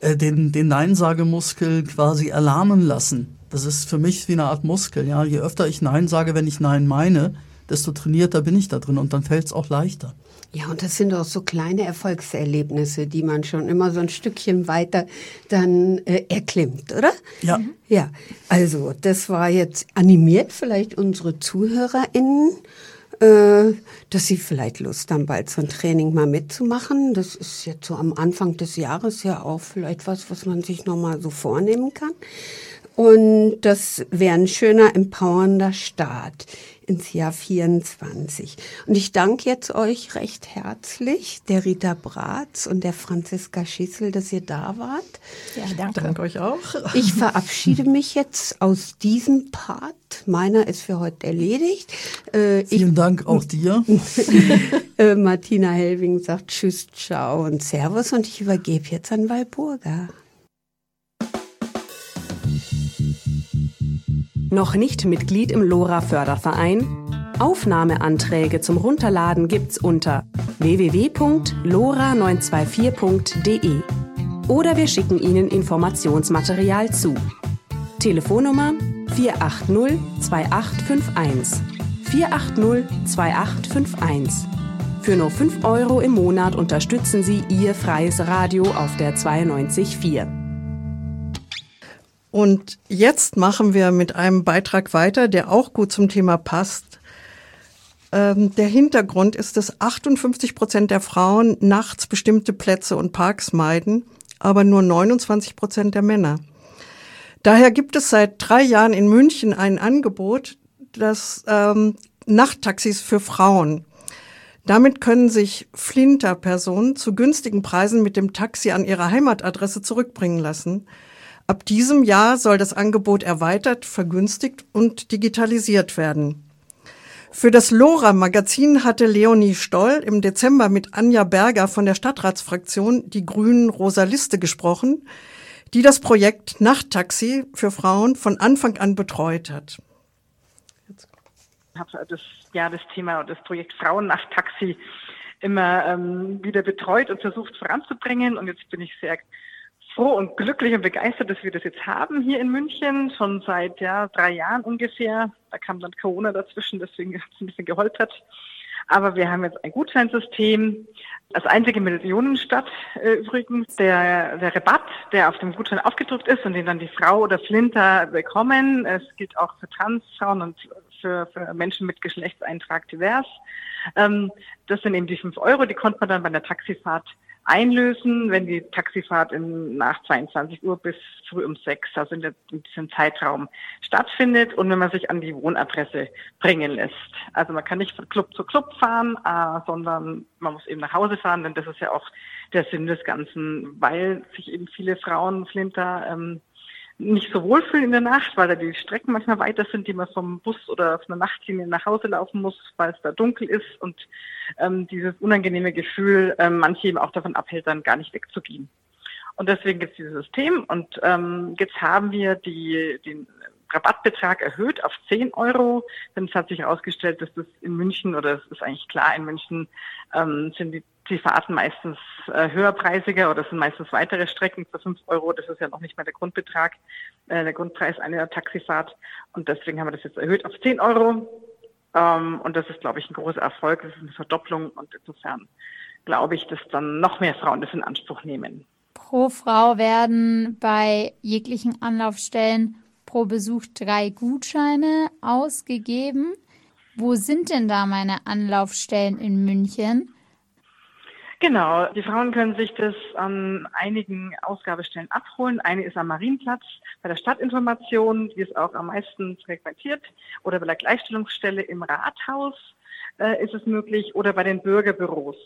äh, den den Nein-Sagemuskel quasi erlahmen lassen. Das ist für mich wie eine Art Muskel. Ja, je öfter ich Nein sage, wenn ich Nein meine, desto trainierter bin ich da drin und dann fällt es auch leichter. Ja, und das sind auch so kleine Erfolgserlebnisse, die man schon immer so ein Stückchen weiter dann äh, erklimmt, oder? Ja. Ja, also das war jetzt animiert vielleicht unsere ZuhörerInnen, dass sie vielleicht Lust haben, bald so ein Training mal mitzumachen. Das ist jetzt so am Anfang des Jahres ja auch vielleicht was, was man sich nochmal so vornehmen kann. Und das wäre ein schöner, empowernder Start ins Jahr 24. Und ich danke jetzt euch recht herzlich, der Rita Bratz und der Franziska Schissel, dass ihr da wart. Ja, danke. Danke euch auch. Ich verabschiede mich jetzt aus diesem Part. Meiner ist für heute erledigt. Äh, Vielen ich, Dank auch [LAUGHS] dir. äh, Martina Helwing sagt Tschüss, Ciao und Servus und ich übergebe jetzt an Walburga. Noch nicht Mitglied im LoRa Förderverein? Aufnahmeanträge zum Runterladen gibt's unter www.lora924.de oder wir schicken Ihnen Informationsmaterial zu. Telefonnummer 480 2851 480 2851. Für nur 5 Euro im Monat unterstützen Sie Ihr freies Radio auf der 924. Und jetzt machen wir mit einem Beitrag weiter, der auch gut zum Thema passt. Ähm, der Hintergrund ist, dass 58 Prozent der Frauen nachts bestimmte Plätze und Parks meiden, aber nur 29 Prozent der Männer. Daher gibt es seit drei Jahren in München ein Angebot, das ähm, Nachttaxis für Frauen. Damit können sich Flinter-Personen zu günstigen Preisen mit dem Taxi an ihre Heimatadresse zurückbringen lassen. Ab diesem Jahr soll das Angebot erweitert, vergünstigt und digitalisiert werden. Für das LoRa-Magazin hatte Leonie Stoll im Dezember mit Anja Berger von der Stadtratsfraktion die Grünen Rosa Liste gesprochen, die das Projekt Nachttaxi für Frauen von Anfang an betreut hat. Ich habe das, ja, das Thema und das Projekt Frauen Nachttaxi immer ähm, wieder betreut und versucht voranzubringen. Und jetzt bin ich sehr froh und glücklich und begeistert, dass wir das jetzt haben hier in München, schon seit ja, drei Jahren ungefähr. Da kam dann Corona dazwischen, deswegen [LAUGHS] hat es ein bisschen geholpert. Aber wir haben jetzt ein Gutscheinsystem, als einzige Millionenstadt äh, übrigens. Der, der Rabatt, der auf dem Gutschein aufgedruckt ist und den dann die Frau oder Flinter bekommen, es gilt auch für Transfrauen und für, für Menschen mit Geschlechtseintrag divers. Ähm, das sind eben die fünf Euro, die konnte man dann bei der Taxifahrt einlösen, wenn die Taxifahrt in, nach 22 Uhr bis früh um sechs, also in, der, in, diesem Zeitraum stattfindet und wenn man sich an die Wohnadresse bringen lässt. Also man kann nicht von Club zu Club fahren, äh, sondern man muss eben nach Hause fahren, denn das ist ja auch der Sinn des Ganzen, weil sich eben viele Frauen, Flinter, ähm, nicht so wohlfühlen in der Nacht, weil da die Strecken manchmal weiter sind, die man vom Bus oder auf einer Nachtlinie nach Hause laufen muss, weil es da dunkel ist und ähm, dieses unangenehme Gefühl ähm, manche eben auch davon abhält, dann gar nicht wegzugehen. Und deswegen gibt es dieses System und ähm, jetzt haben wir die, den Rabattbetrag erhöht auf 10 Euro, denn es hat sich herausgestellt, dass das in München, oder es ist eigentlich klar, in München ähm, sind die die Fahrten meistens äh, höherpreisiger oder sind meistens weitere Strecken für fünf Euro. Das ist ja noch nicht mal der Grundbetrag, äh, der Grundpreis einer Taxifahrt. Und deswegen haben wir das jetzt erhöht auf zehn Euro. Ähm, und das ist, glaube ich, ein großer Erfolg. Das ist eine Verdopplung. Und insofern glaube ich, dass dann noch mehr Frauen das in Anspruch nehmen. Pro Frau werden bei jeglichen Anlaufstellen pro Besuch drei Gutscheine ausgegeben. Wo sind denn da meine Anlaufstellen in München? Genau, die Frauen können sich das an einigen Ausgabestellen abholen. Eine ist am Marienplatz bei der Stadtinformation, die ist auch am meisten frequentiert, oder bei der Gleichstellungsstelle im Rathaus äh, ist es möglich, oder bei den Bürgerbüros.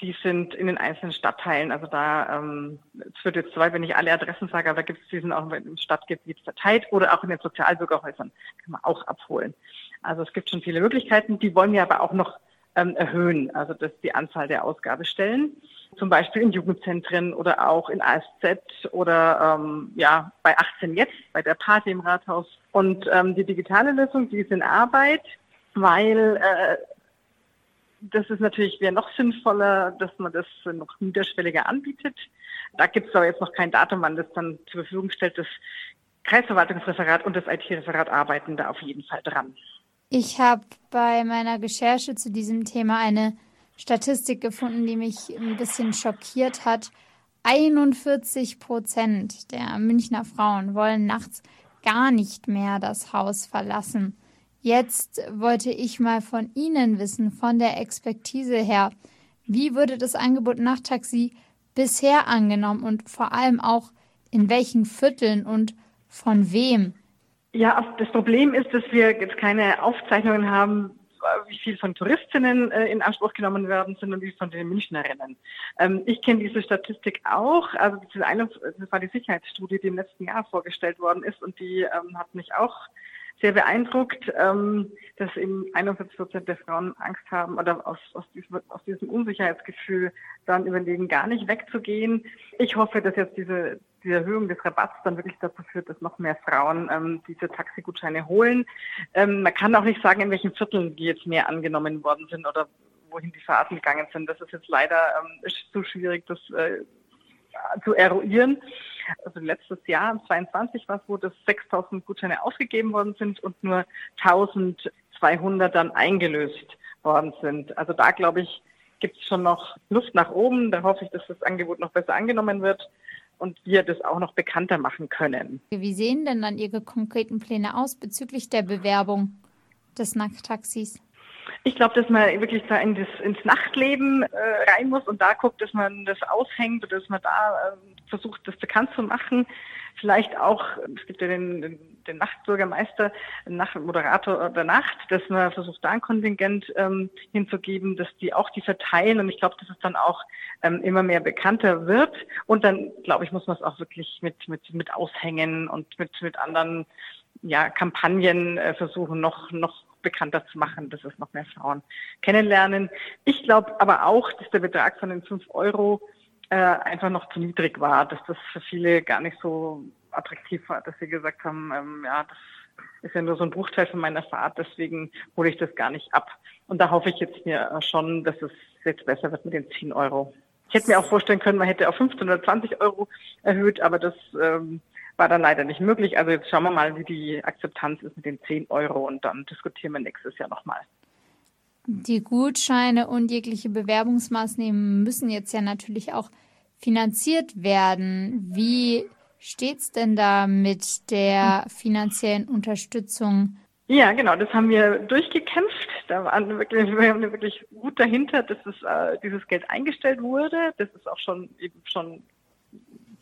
Die sind in den einzelnen Stadtteilen. Also da, ähm, es wird jetzt zwei, wenn ich alle Adressen sage, aber da gibt es diesen auch im Stadtgebiet verteilt oder auch in den Sozialbürgerhäusern kann man auch abholen. Also es gibt schon viele Möglichkeiten. Die wollen wir aber auch noch ähm, erhöhen, also das die Anzahl der Ausgabestellen, zum Beispiel in Jugendzentren oder auch in ASZ oder ähm, ja bei 18 jetzt, bei der Party im Rathaus. Und ähm, die digitale Lösung, die ist in Arbeit, weil äh, das ist natürlich wäre noch sinnvoller, dass man das noch niederschwelliger anbietet. Da gibt es aber jetzt noch kein Datum, wann das dann zur Verfügung stellt. Das Kreisverwaltungsreferat und das IT-Referat arbeiten da auf jeden Fall dran. Ich habe bei meiner Recherche zu diesem Thema eine Statistik gefunden, die mich ein bisschen schockiert hat. 41 Prozent der Münchner Frauen wollen nachts gar nicht mehr das Haus verlassen. Jetzt wollte ich mal von Ihnen wissen, von der Expertise her, wie wurde das Angebot Nachttaxi bisher angenommen und vor allem auch in welchen Vierteln und von wem? Ja, das Problem ist, dass wir jetzt keine Aufzeichnungen haben, wie viel von Touristinnen äh, in Anspruch genommen werden und wie von den Münchnerinnen. Ähm, ich kenne diese Statistik auch. Also diese eine, das war die Sicherheitsstudie, die im letzten Jahr vorgestellt worden ist und die ähm, hat mich auch sehr beeindruckt, ähm, dass eben 41 Prozent der Frauen Angst haben oder aus, aus, diesem, aus diesem Unsicherheitsgefühl dann überlegen, gar nicht wegzugehen. Ich hoffe, dass jetzt diese, die Erhöhung des Rabatts dann wirklich dazu führt, dass noch mehr Frauen ähm, diese Taxigutscheine holen. Ähm, man kann auch nicht sagen, in welchen Vierteln die jetzt mehr angenommen worden sind oder wohin die Fahrten gegangen sind. Das ist jetzt leider ähm, zu schwierig, das äh, zu eruieren. Also letztes Jahr, 22 war es, wo das 6000 Gutscheine ausgegeben worden sind und nur 1200 dann eingelöst worden sind. Also da glaube ich, gibt es schon noch Luft nach oben. Da hoffe ich, dass das Angebot noch besser angenommen wird und wir das auch noch bekannter machen können. Wie sehen denn dann Ihre konkreten Pläne aus bezüglich der Bewerbung des Nackttaxis? Ich glaube, dass man wirklich da in das, ins Nachtleben äh, rein muss und da guckt, dass man das aushängt oder dass man da äh, versucht, das bekannt zu machen. Vielleicht auch, es gibt ja den, den, Nachtbürgermeister, den Nachtmoderator der Nacht, dass man versucht, da ein Kontingent ähm, hinzugeben, dass die auch die verteilen und ich glaube, dass es dann auch ähm, immer mehr bekannter wird und dann, glaube ich, muss man es auch wirklich mit, mit, mit aushängen und mit, mit anderen ja, Kampagnen äh, versuchen, noch, noch bekannter zu machen, dass es noch mehr Frauen kennenlernen. Ich glaube aber auch, dass der Betrag von den fünf Euro äh, einfach noch zu niedrig war, dass das für viele gar nicht so attraktiv war, dass sie gesagt haben, ähm, ja, das ist ja nur so ein Bruchteil von meiner Fahrt, deswegen hole ich das gar nicht ab. Und da hoffe ich jetzt mir schon, dass es jetzt besser wird mit den 10 Euro. Ich hätte mir auch vorstellen können, man hätte auf 15 oder 20 Euro erhöht, aber das ähm, war dann leider nicht möglich. Also jetzt schauen wir mal, wie die Akzeptanz ist mit den 10 Euro und dann diskutieren wir nächstes Jahr nochmal. Die Gutscheine und jegliche Bewerbungsmaßnahmen müssen jetzt ja natürlich auch finanziert werden. Wie steht es denn da mit der finanziellen Unterstützung? Ja, genau, das haben wir durchgekämpft. Da waren wir wirklich, wir waren wirklich gut dahinter, dass es, äh, dieses Geld eingestellt wurde. Das ist auch schon eben schon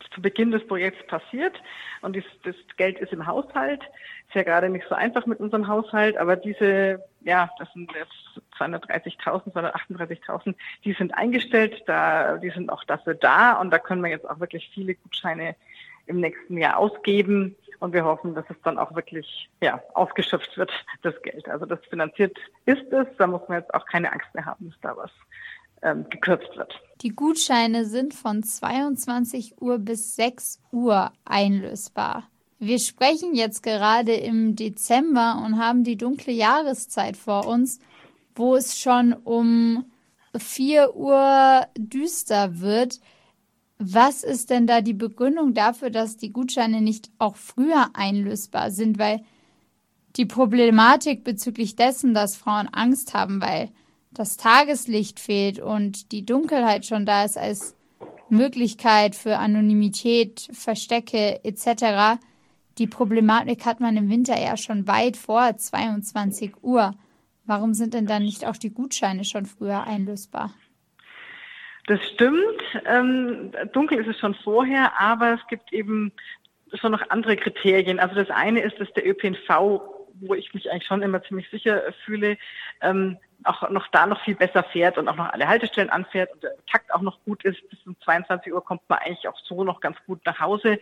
zu Beginn des Projekts passiert. Und das, das Geld ist im Haushalt. Ist ja gerade nicht so einfach mit unserem Haushalt, aber diese, ja, das sind jetzt 230.000, 238.000, die sind eingestellt, da, die sind auch dafür da. Und da können wir jetzt auch wirklich viele Gutscheine im nächsten Jahr ausgeben. Und wir hoffen, dass es dann auch wirklich ja, ausgeschöpft wird, das Geld. Also das finanziert ist es, da muss man jetzt auch keine Angst mehr haben, dass da was ähm, gekürzt wird. Die Gutscheine sind von 22 Uhr bis 6 Uhr einlösbar. Wir sprechen jetzt gerade im Dezember und haben die dunkle Jahreszeit vor uns, wo es schon um 4 Uhr düster wird. Was ist denn da die Begründung dafür, dass die Gutscheine nicht auch früher einlösbar sind? Weil die Problematik bezüglich dessen, dass Frauen Angst haben, weil das Tageslicht fehlt und die Dunkelheit schon da ist als Möglichkeit für Anonymität, Verstecke etc. Die Problematik hat man im Winter ja schon weit vor 22 Uhr. Warum sind denn dann nicht auch die Gutscheine schon früher einlösbar? Das stimmt. Ähm, dunkel ist es schon vorher, aber es gibt eben schon noch andere Kriterien. Also das eine ist, dass der ÖPNV, wo ich mich eigentlich schon immer ziemlich sicher fühle, ähm, auch noch da noch viel besser fährt und auch noch alle Haltestellen anfährt und der Takt auch noch gut ist. Bis um 22 Uhr kommt man eigentlich auch so noch ganz gut nach Hause.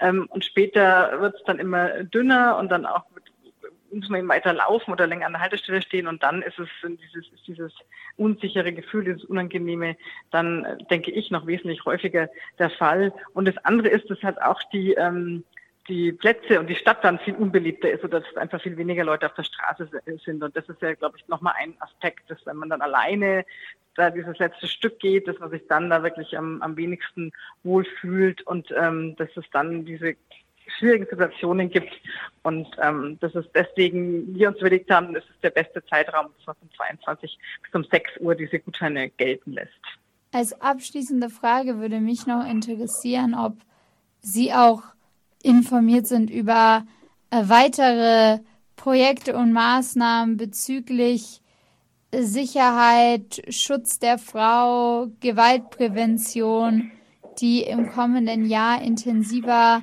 Ähm, und später wird es dann immer dünner und dann auch mit, muss man eben weiter laufen oder länger an der Haltestelle stehen und dann ist es dieses, dieses unsichere Gefühl, dieses Unangenehme, dann äh, denke ich noch wesentlich häufiger der Fall. Und das andere ist, dass halt auch die ähm, die Plätze und die Stadt dann viel unbeliebter ist oder dass einfach viel weniger Leute auf der Straße sind. Und das ist ja, glaube ich, nochmal ein Aspekt, dass wenn man dann alleine da dieses letzte Stück geht, dass man sich dann da wirklich am, am wenigsten wohlfühlt und ähm, dass es dann diese schwierigen Situationen gibt. Und ähm, das ist deswegen, wir uns überlegt haben, das ist der beste Zeitraum, dass man von 22 bis um 6 Uhr diese Gutscheine gelten lässt. Als abschließende Frage würde mich noch interessieren, ob Sie auch informiert sind über äh, weitere Projekte und Maßnahmen bezüglich Sicherheit, Schutz der Frau, Gewaltprävention, die im kommenden Jahr intensiver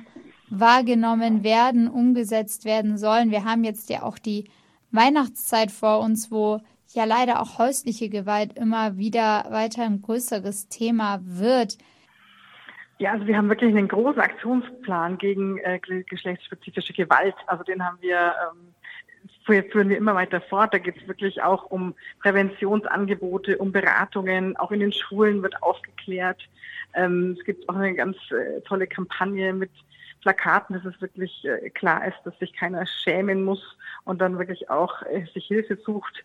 wahrgenommen werden, umgesetzt werden sollen. Wir haben jetzt ja auch die Weihnachtszeit vor uns, wo ja leider auch häusliche Gewalt immer wieder weiter ein größeres Thema wird. Ja, also wir haben wirklich einen großen Aktionsplan gegen äh, geschlechtsspezifische Gewalt. Also den haben wir ähm, führen wir immer weiter fort. Da geht es wirklich auch um Präventionsangebote, um Beratungen. Auch in den Schulen wird aufgeklärt. Ähm, es gibt auch eine ganz äh, tolle Kampagne mit Plakaten, dass es wirklich äh, klar ist, dass sich keiner schämen muss und dann wirklich auch äh, sich Hilfe sucht.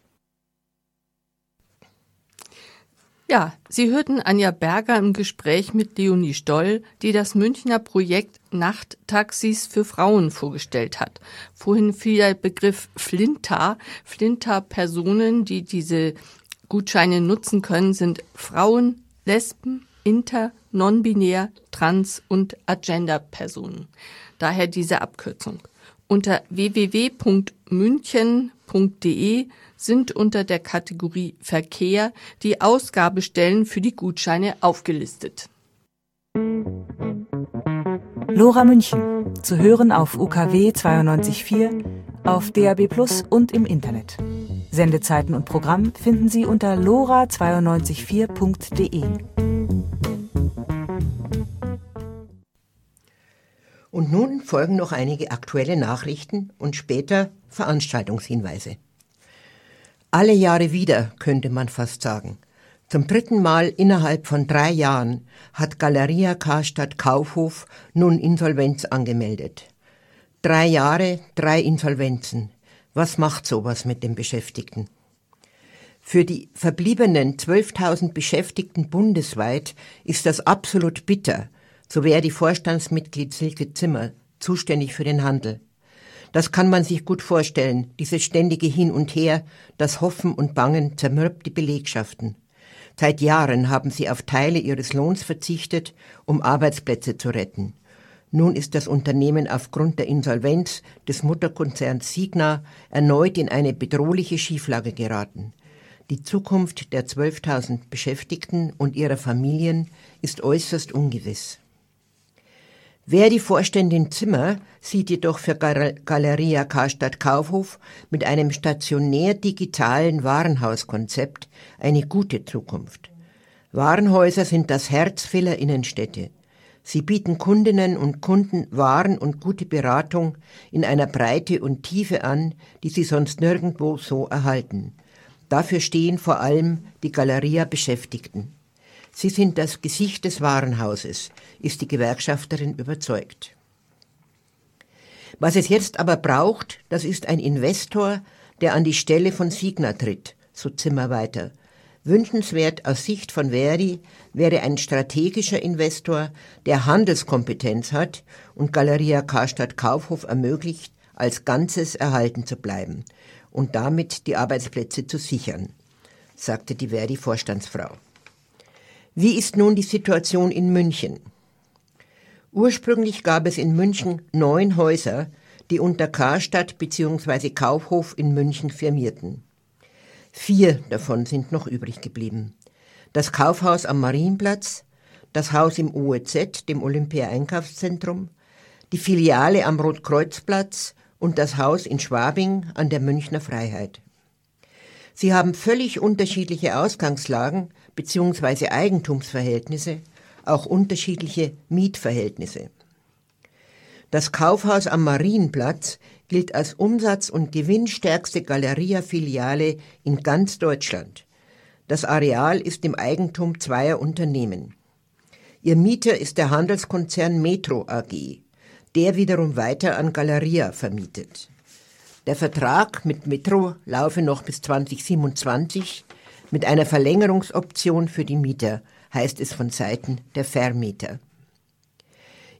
Ja, Sie hörten Anja Berger im Gespräch mit Leonie Stoll, die das Münchner Projekt Nachttaxis für Frauen vorgestellt hat. Vorhin fiel der Begriff Flinter. Flinter-Personen, die diese Gutscheine nutzen können, sind Frauen, Lesben, Inter, Non-binär, Trans- und Agender-Personen. Daher diese Abkürzung. Unter www.münchen.de sind unter der Kategorie Verkehr die Ausgabestellen für die Gutscheine aufgelistet. Lora München. Zu hören auf UKW 92.4, auf DAB Plus und im Internet. Sendezeiten und Programm finden Sie unter lora924.de. Und nun folgen noch einige aktuelle Nachrichten und später Veranstaltungshinweise. Alle Jahre wieder, könnte man fast sagen. Zum dritten Mal innerhalb von drei Jahren hat Galeria Karstadt Kaufhof nun Insolvenz angemeldet. Drei Jahre, drei Insolvenzen. Was macht sowas mit den Beschäftigten? Für die verbliebenen 12.000 Beschäftigten bundesweit ist das absolut bitter, so wäre die Vorstandsmitglied Silke Zimmer, zuständig für den Handel. Das kann man sich gut vorstellen, dieses ständige Hin und Her, das Hoffen und Bangen zermürbt die Belegschaften. Seit Jahren haben sie auf Teile ihres Lohns verzichtet, um Arbeitsplätze zu retten. Nun ist das Unternehmen aufgrund der Insolvenz des Mutterkonzerns Signa erneut in eine bedrohliche Schieflage geraten. Die Zukunft der 12.000 Beschäftigten und ihrer Familien ist äußerst ungewiss. Wer die Vorständin Zimmer sieht jedoch für Galeria Karstadt Kaufhof mit einem stationär digitalen Warenhauskonzept eine gute Zukunft. Warenhäuser sind das Herz vieler Innenstädte. Sie bieten Kundinnen und Kunden Waren und gute Beratung in einer Breite und Tiefe an, die sie sonst nirgendwo so erhalten. Dafür stehen vor allem die Galeria Beschäftigten. Sie sind das Gesicht des Warenhauses, ist die Gewerkschafterin überzeugt. Was es jetzt aber braucht, das ist ein Investor, der an die Stelle von Signa tritt, so Zimmer weiter. Wünschenswert aus Sicht von Verdi wäre ein strategischer Investor, der Handelskompetenz hat und Galeria Karstadt Kaufhof ermöglicht, als Ganzes erhalten zu bleiben und damit die Arbeitsplätze zu sichern, sagte die Verdi-Vorstandsfrau. Wie ist nun die Situation in München? Ursprünglich gab es in München neun Häuser, die unter Karstadt bzw. Kaufhof in München firmierten. Vier davon sind noch übrig geblieben. Das Kaufhaus am Marienplatz, das Haus im OEZ, dem Olympia-Einkaufszentrum, die Filiale am Rotkreuzplatz und das Haus in Schwabing an der Münchner Freiheit. Sie haben völlig unterschiedliche Ausgangslagen bzw. Eigentumsverhältnisse, auch unterschiedliche Mietverhältnisse. Das Kaufhaus am Marienplatz gilt als umsatz- und gewinnstärkste Galeria-Filiale in ganz Deutschland. Das Areal ist im Eigentum zweier Unternehmen. Ihr Mieter ist der Handelskonzern Metro AG, der wiederum weiter an Galeria vermietet. Der Vertrag mit Metro laufe noch bis 2027 mit einer Verlängerungsoption für die Mieter, heißt es von Seiten der Vermieter.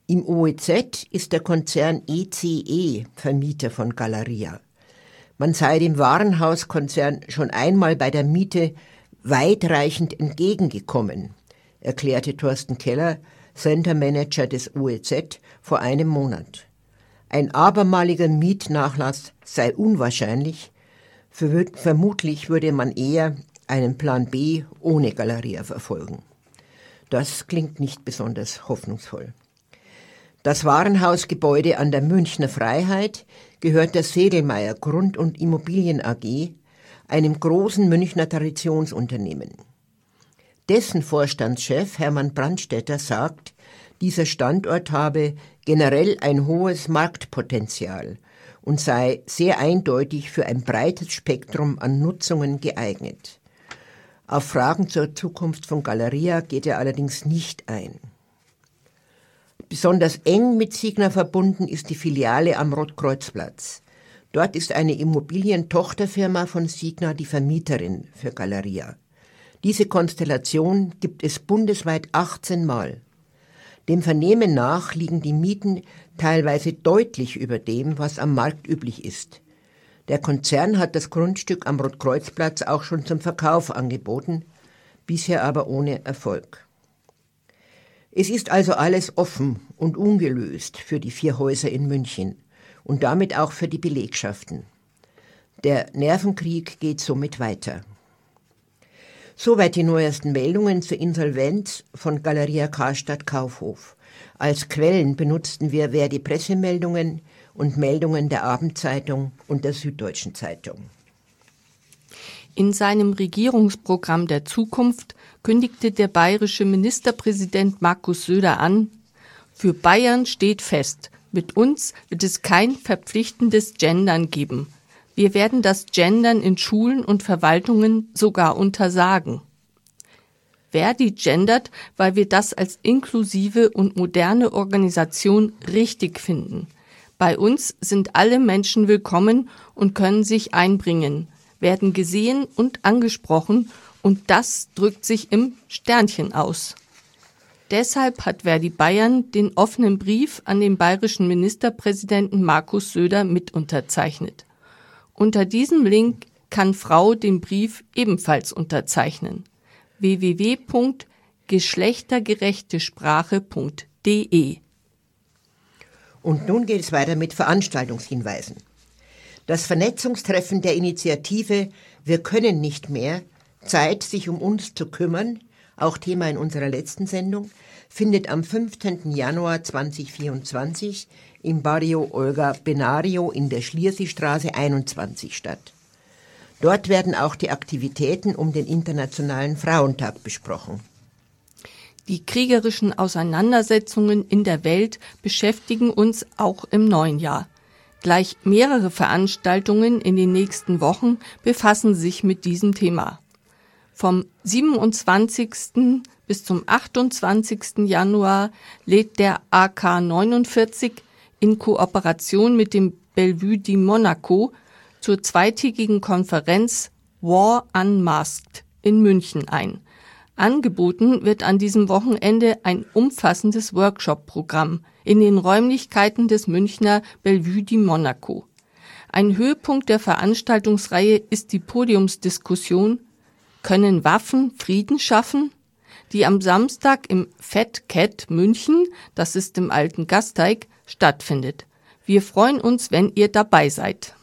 Im OEZ ist der Konzern ECE Vermieter von Galeria. Man sei dem Warenhauskonzern schon einmal bei der Miete weitreichend entgegengekommen, erklärte Thorsten Keller, Center Manager des OEZ, vor einem Monat. Ein abermaliger Mietnachlass sei unwahrscheinlich, vermutlich würde man eher einen Plan B ohne Galeria verfolgen. Das klingt nicht besonders hoffnungsvoll. Das Warenhausgebäude an der Münchner Freiheit gehört der Segelmeier Grund- und Immobilien AG, einem großen Münchner Traditionsunternehmen. Dessen Vorstandschef Hermann Brandstetter sagt, dieser Standort habe generell ein hohes Marktpotenzial und sei sehr eindeutig für ein breites Spektrum an Nutzungen geeignet. Auf Fragen zur Zukunft von Galeria geht er allerdings nicht ein. Besonders eng mit Signa verbunden ist die Filiale am Rotkreuzplatz. Dort ist eine Immobilientochterfirma von Signa die Vermieterin für Galeria. Diese Konstellation gibt es bundesweit 18 Mal. Dem Vernehmen nach liegen die Mieten teilweise deutlich über dem, was am Markt üblich ist. Der Konzern hat das Grundstück am Rotkreuzplatz auch schon zum Verkauf angeboten, bisher aber ohne Erfolg. Es ist also alles offen und ungelöst für die vier Häuser in München und damit auch für die Belegschaften. Der Nervenkrieg geht somit weiter. Soweit die neuesten Meldungen zur Insolvenz von Galeria Karstadt Kaufhof. Als Quellen benutzten wir Verdi Pressemeldungen und Meldungen der Abendzeitung und der Süddeutschen Zeitung. In seinem Regierungsprogramm der Zukunft kündigte der bayerische Ministerpräsident Markus Söder an, für Bayern steht fest, mit uns wird es kein verpflichtendes Gendern geben. Wir werden das Gendern in Schulen und Verwaltungen sogar untersagen. Verdi gendert, weil wir das als inklusive und moderne Organisation richtig finden. Bei uns sind alle Menschen willkommen und können sich einbringen werden gesehen und angesprochen und das drückt sich im Sternchen aus. Deshalb hat Verdi Bayern den offenen Brief an den bayerischen Ministerpräsidenten Markus Söder mit unterzeichnet. Unter diesem Link kann Frau den Brief ebenfalls unterzeichnen. www.geschlechtergerechtesprache.de Und nun geht es weiter mit Veranstaltungshinweisen. Das Vernetzungstreffen der Initiative Wir können nicht mehr, Zeit, sich um uns zu kümmern, auch Thema in unserer letzten Sendung, findet am 15. Januar 2024 im Barrio Olga Benario in der Schliersee-Straße 21 statt. Dort werden auch die Aktivitäten um den Internationalen Frauentag besprochen. Die kriegerischen Auseinandersetzungen in der Welt beschäftigen uns auch im neuen Jahr. Gleich mehrere Veranstaltungen in den nächsten Wochen befassen sich mit diesem Thema. Vom 27. bis zum 28. Januar lädt der AK 49 in Kooperation mit dem Bellevue di Monaco zur zweitägigen Konferenz War Unmasked in München ein. Angeboten wird an diesem Wochenende ein umfassendes Workshop-Programm in den Räumlichkeiten des Münchner Bellevue di Monaco. Ein Höhepunkt der Veranstaltungsreihe ist die Podiumsdiskussion Können Waffen Frieden schaffen? die am Samstag im Fat Cat München, das ist im alten Gasteig, stattfindet. Wir freuen uns, wenn ihr dabei seid.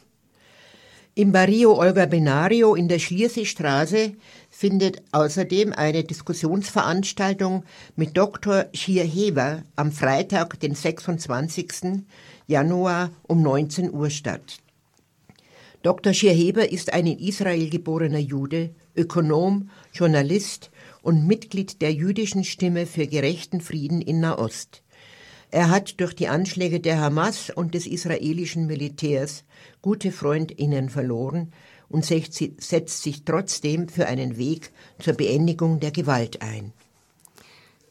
Im Barrio Olga Benario in der Schlierseestraße findet außerdem eine Diskussionsveranstaltung mit Dr. Schier Heber am Freitag, den 26. Januar um 19 Uhr statt. Dr. Schier Heber ist ein in Israel geborener Jude, Ökonom, Journalist und Mitglied der jüdischen Stimme für gerechten Frieden in Nahost. Er hat durch die Anschläge der Hamas und des israelischen Militärs gute Freundinnen verloren und setzt sich trotzdem für einen Weg zur Beendigung der Gewalt ein.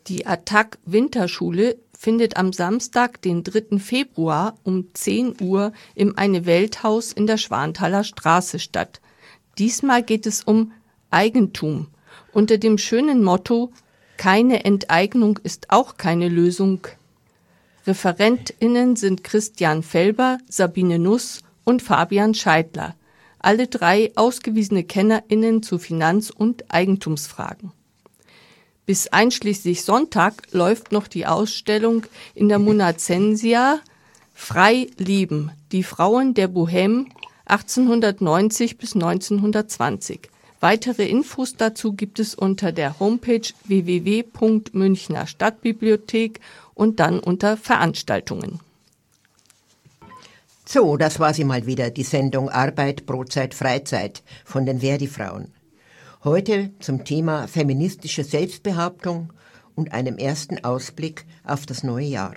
Die Attac Winterschule findet am Samstag, den 3. Februar um 10 Uhr im Eine Welthaus in der Schwanthaler Straße statt. Diesmal geht es um Eigentum unter dem schönen Motto Keine Enteignung ist auch keine Lösung. ReferentInnen sind Christian Felber, Sabine Nuss und Fabian Scheidler. Alle drei ausgewiesene KennerInnen zu Finanz- und Eigentumsfragen. Bis einschließlich Sonntag läuft noch die Ausstellung in der Monacensia Frei lieben, die Frauen der Bohème 1890 bis 1920. Weitere Infos dazu gibt es unter der Homepage www.münchner Stadtbibliothek und dann unter Veranstaltungen. So, das war sie mal wieder, die Sendung Arbeit, Brotzeit, Freizeit von den Verdi-Frauen. Heute zum Thema feministische Selbstbehauptung und einem ersten Ausblick auf das neue Jahr.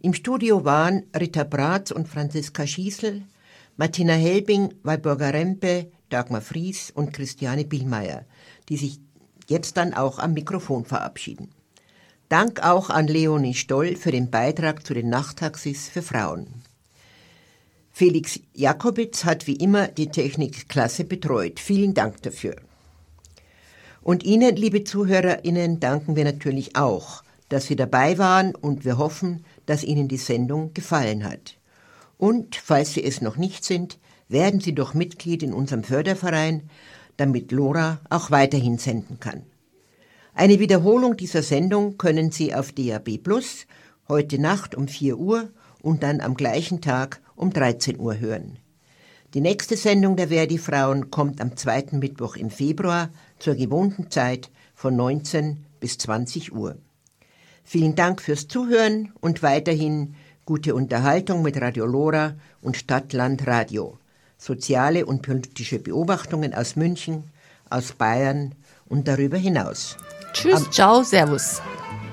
Im Studio waren Rita Bratz und Franziska Schießel, Martina Helbing, Walburga Rempe, Dagmar Fries und Christiane Billmeier, die sich jetzt dann auch am Mikrofon verabschieden. Dank auch an Leonie Stoll für den Beitrag zu den Nachttaxis für Frauen. Felix Jakobitz hat wie immer die Technik klasse betreut. Vielen Dank dafür. Und Ihnen, liebe ZuhörerInnen, danken wir natürlich auch, dass Sie dabei waren und wir hoffen, dass Ihnen die Sendung gefallen hat. Und, falls Sie es noch nicht sind, werden Sie doch Mitglied in unserem Förderverein, damit Lora auch weiterhin senden kann. Eine Wiederholung dieser Sendung können Sie auf DAB Plus heute Nacht um 4 Uhr und dann am gleichen Tag um 13 Uhr hören. Die nächste Sendung der Verdi Frauen kommt am zweiten Mittwoch im Februar zur gewohnten Zeit von 19 bis 20 Uhr. Vielen Dank fürs Zuhören und weiterhin gute Unterhaltung mit Radio Lora und Stadtland Radio. Soziale und politische Beobachtungen aus München, aus Bayern und darüber hinaus. Tschüss, Am ciao, servus.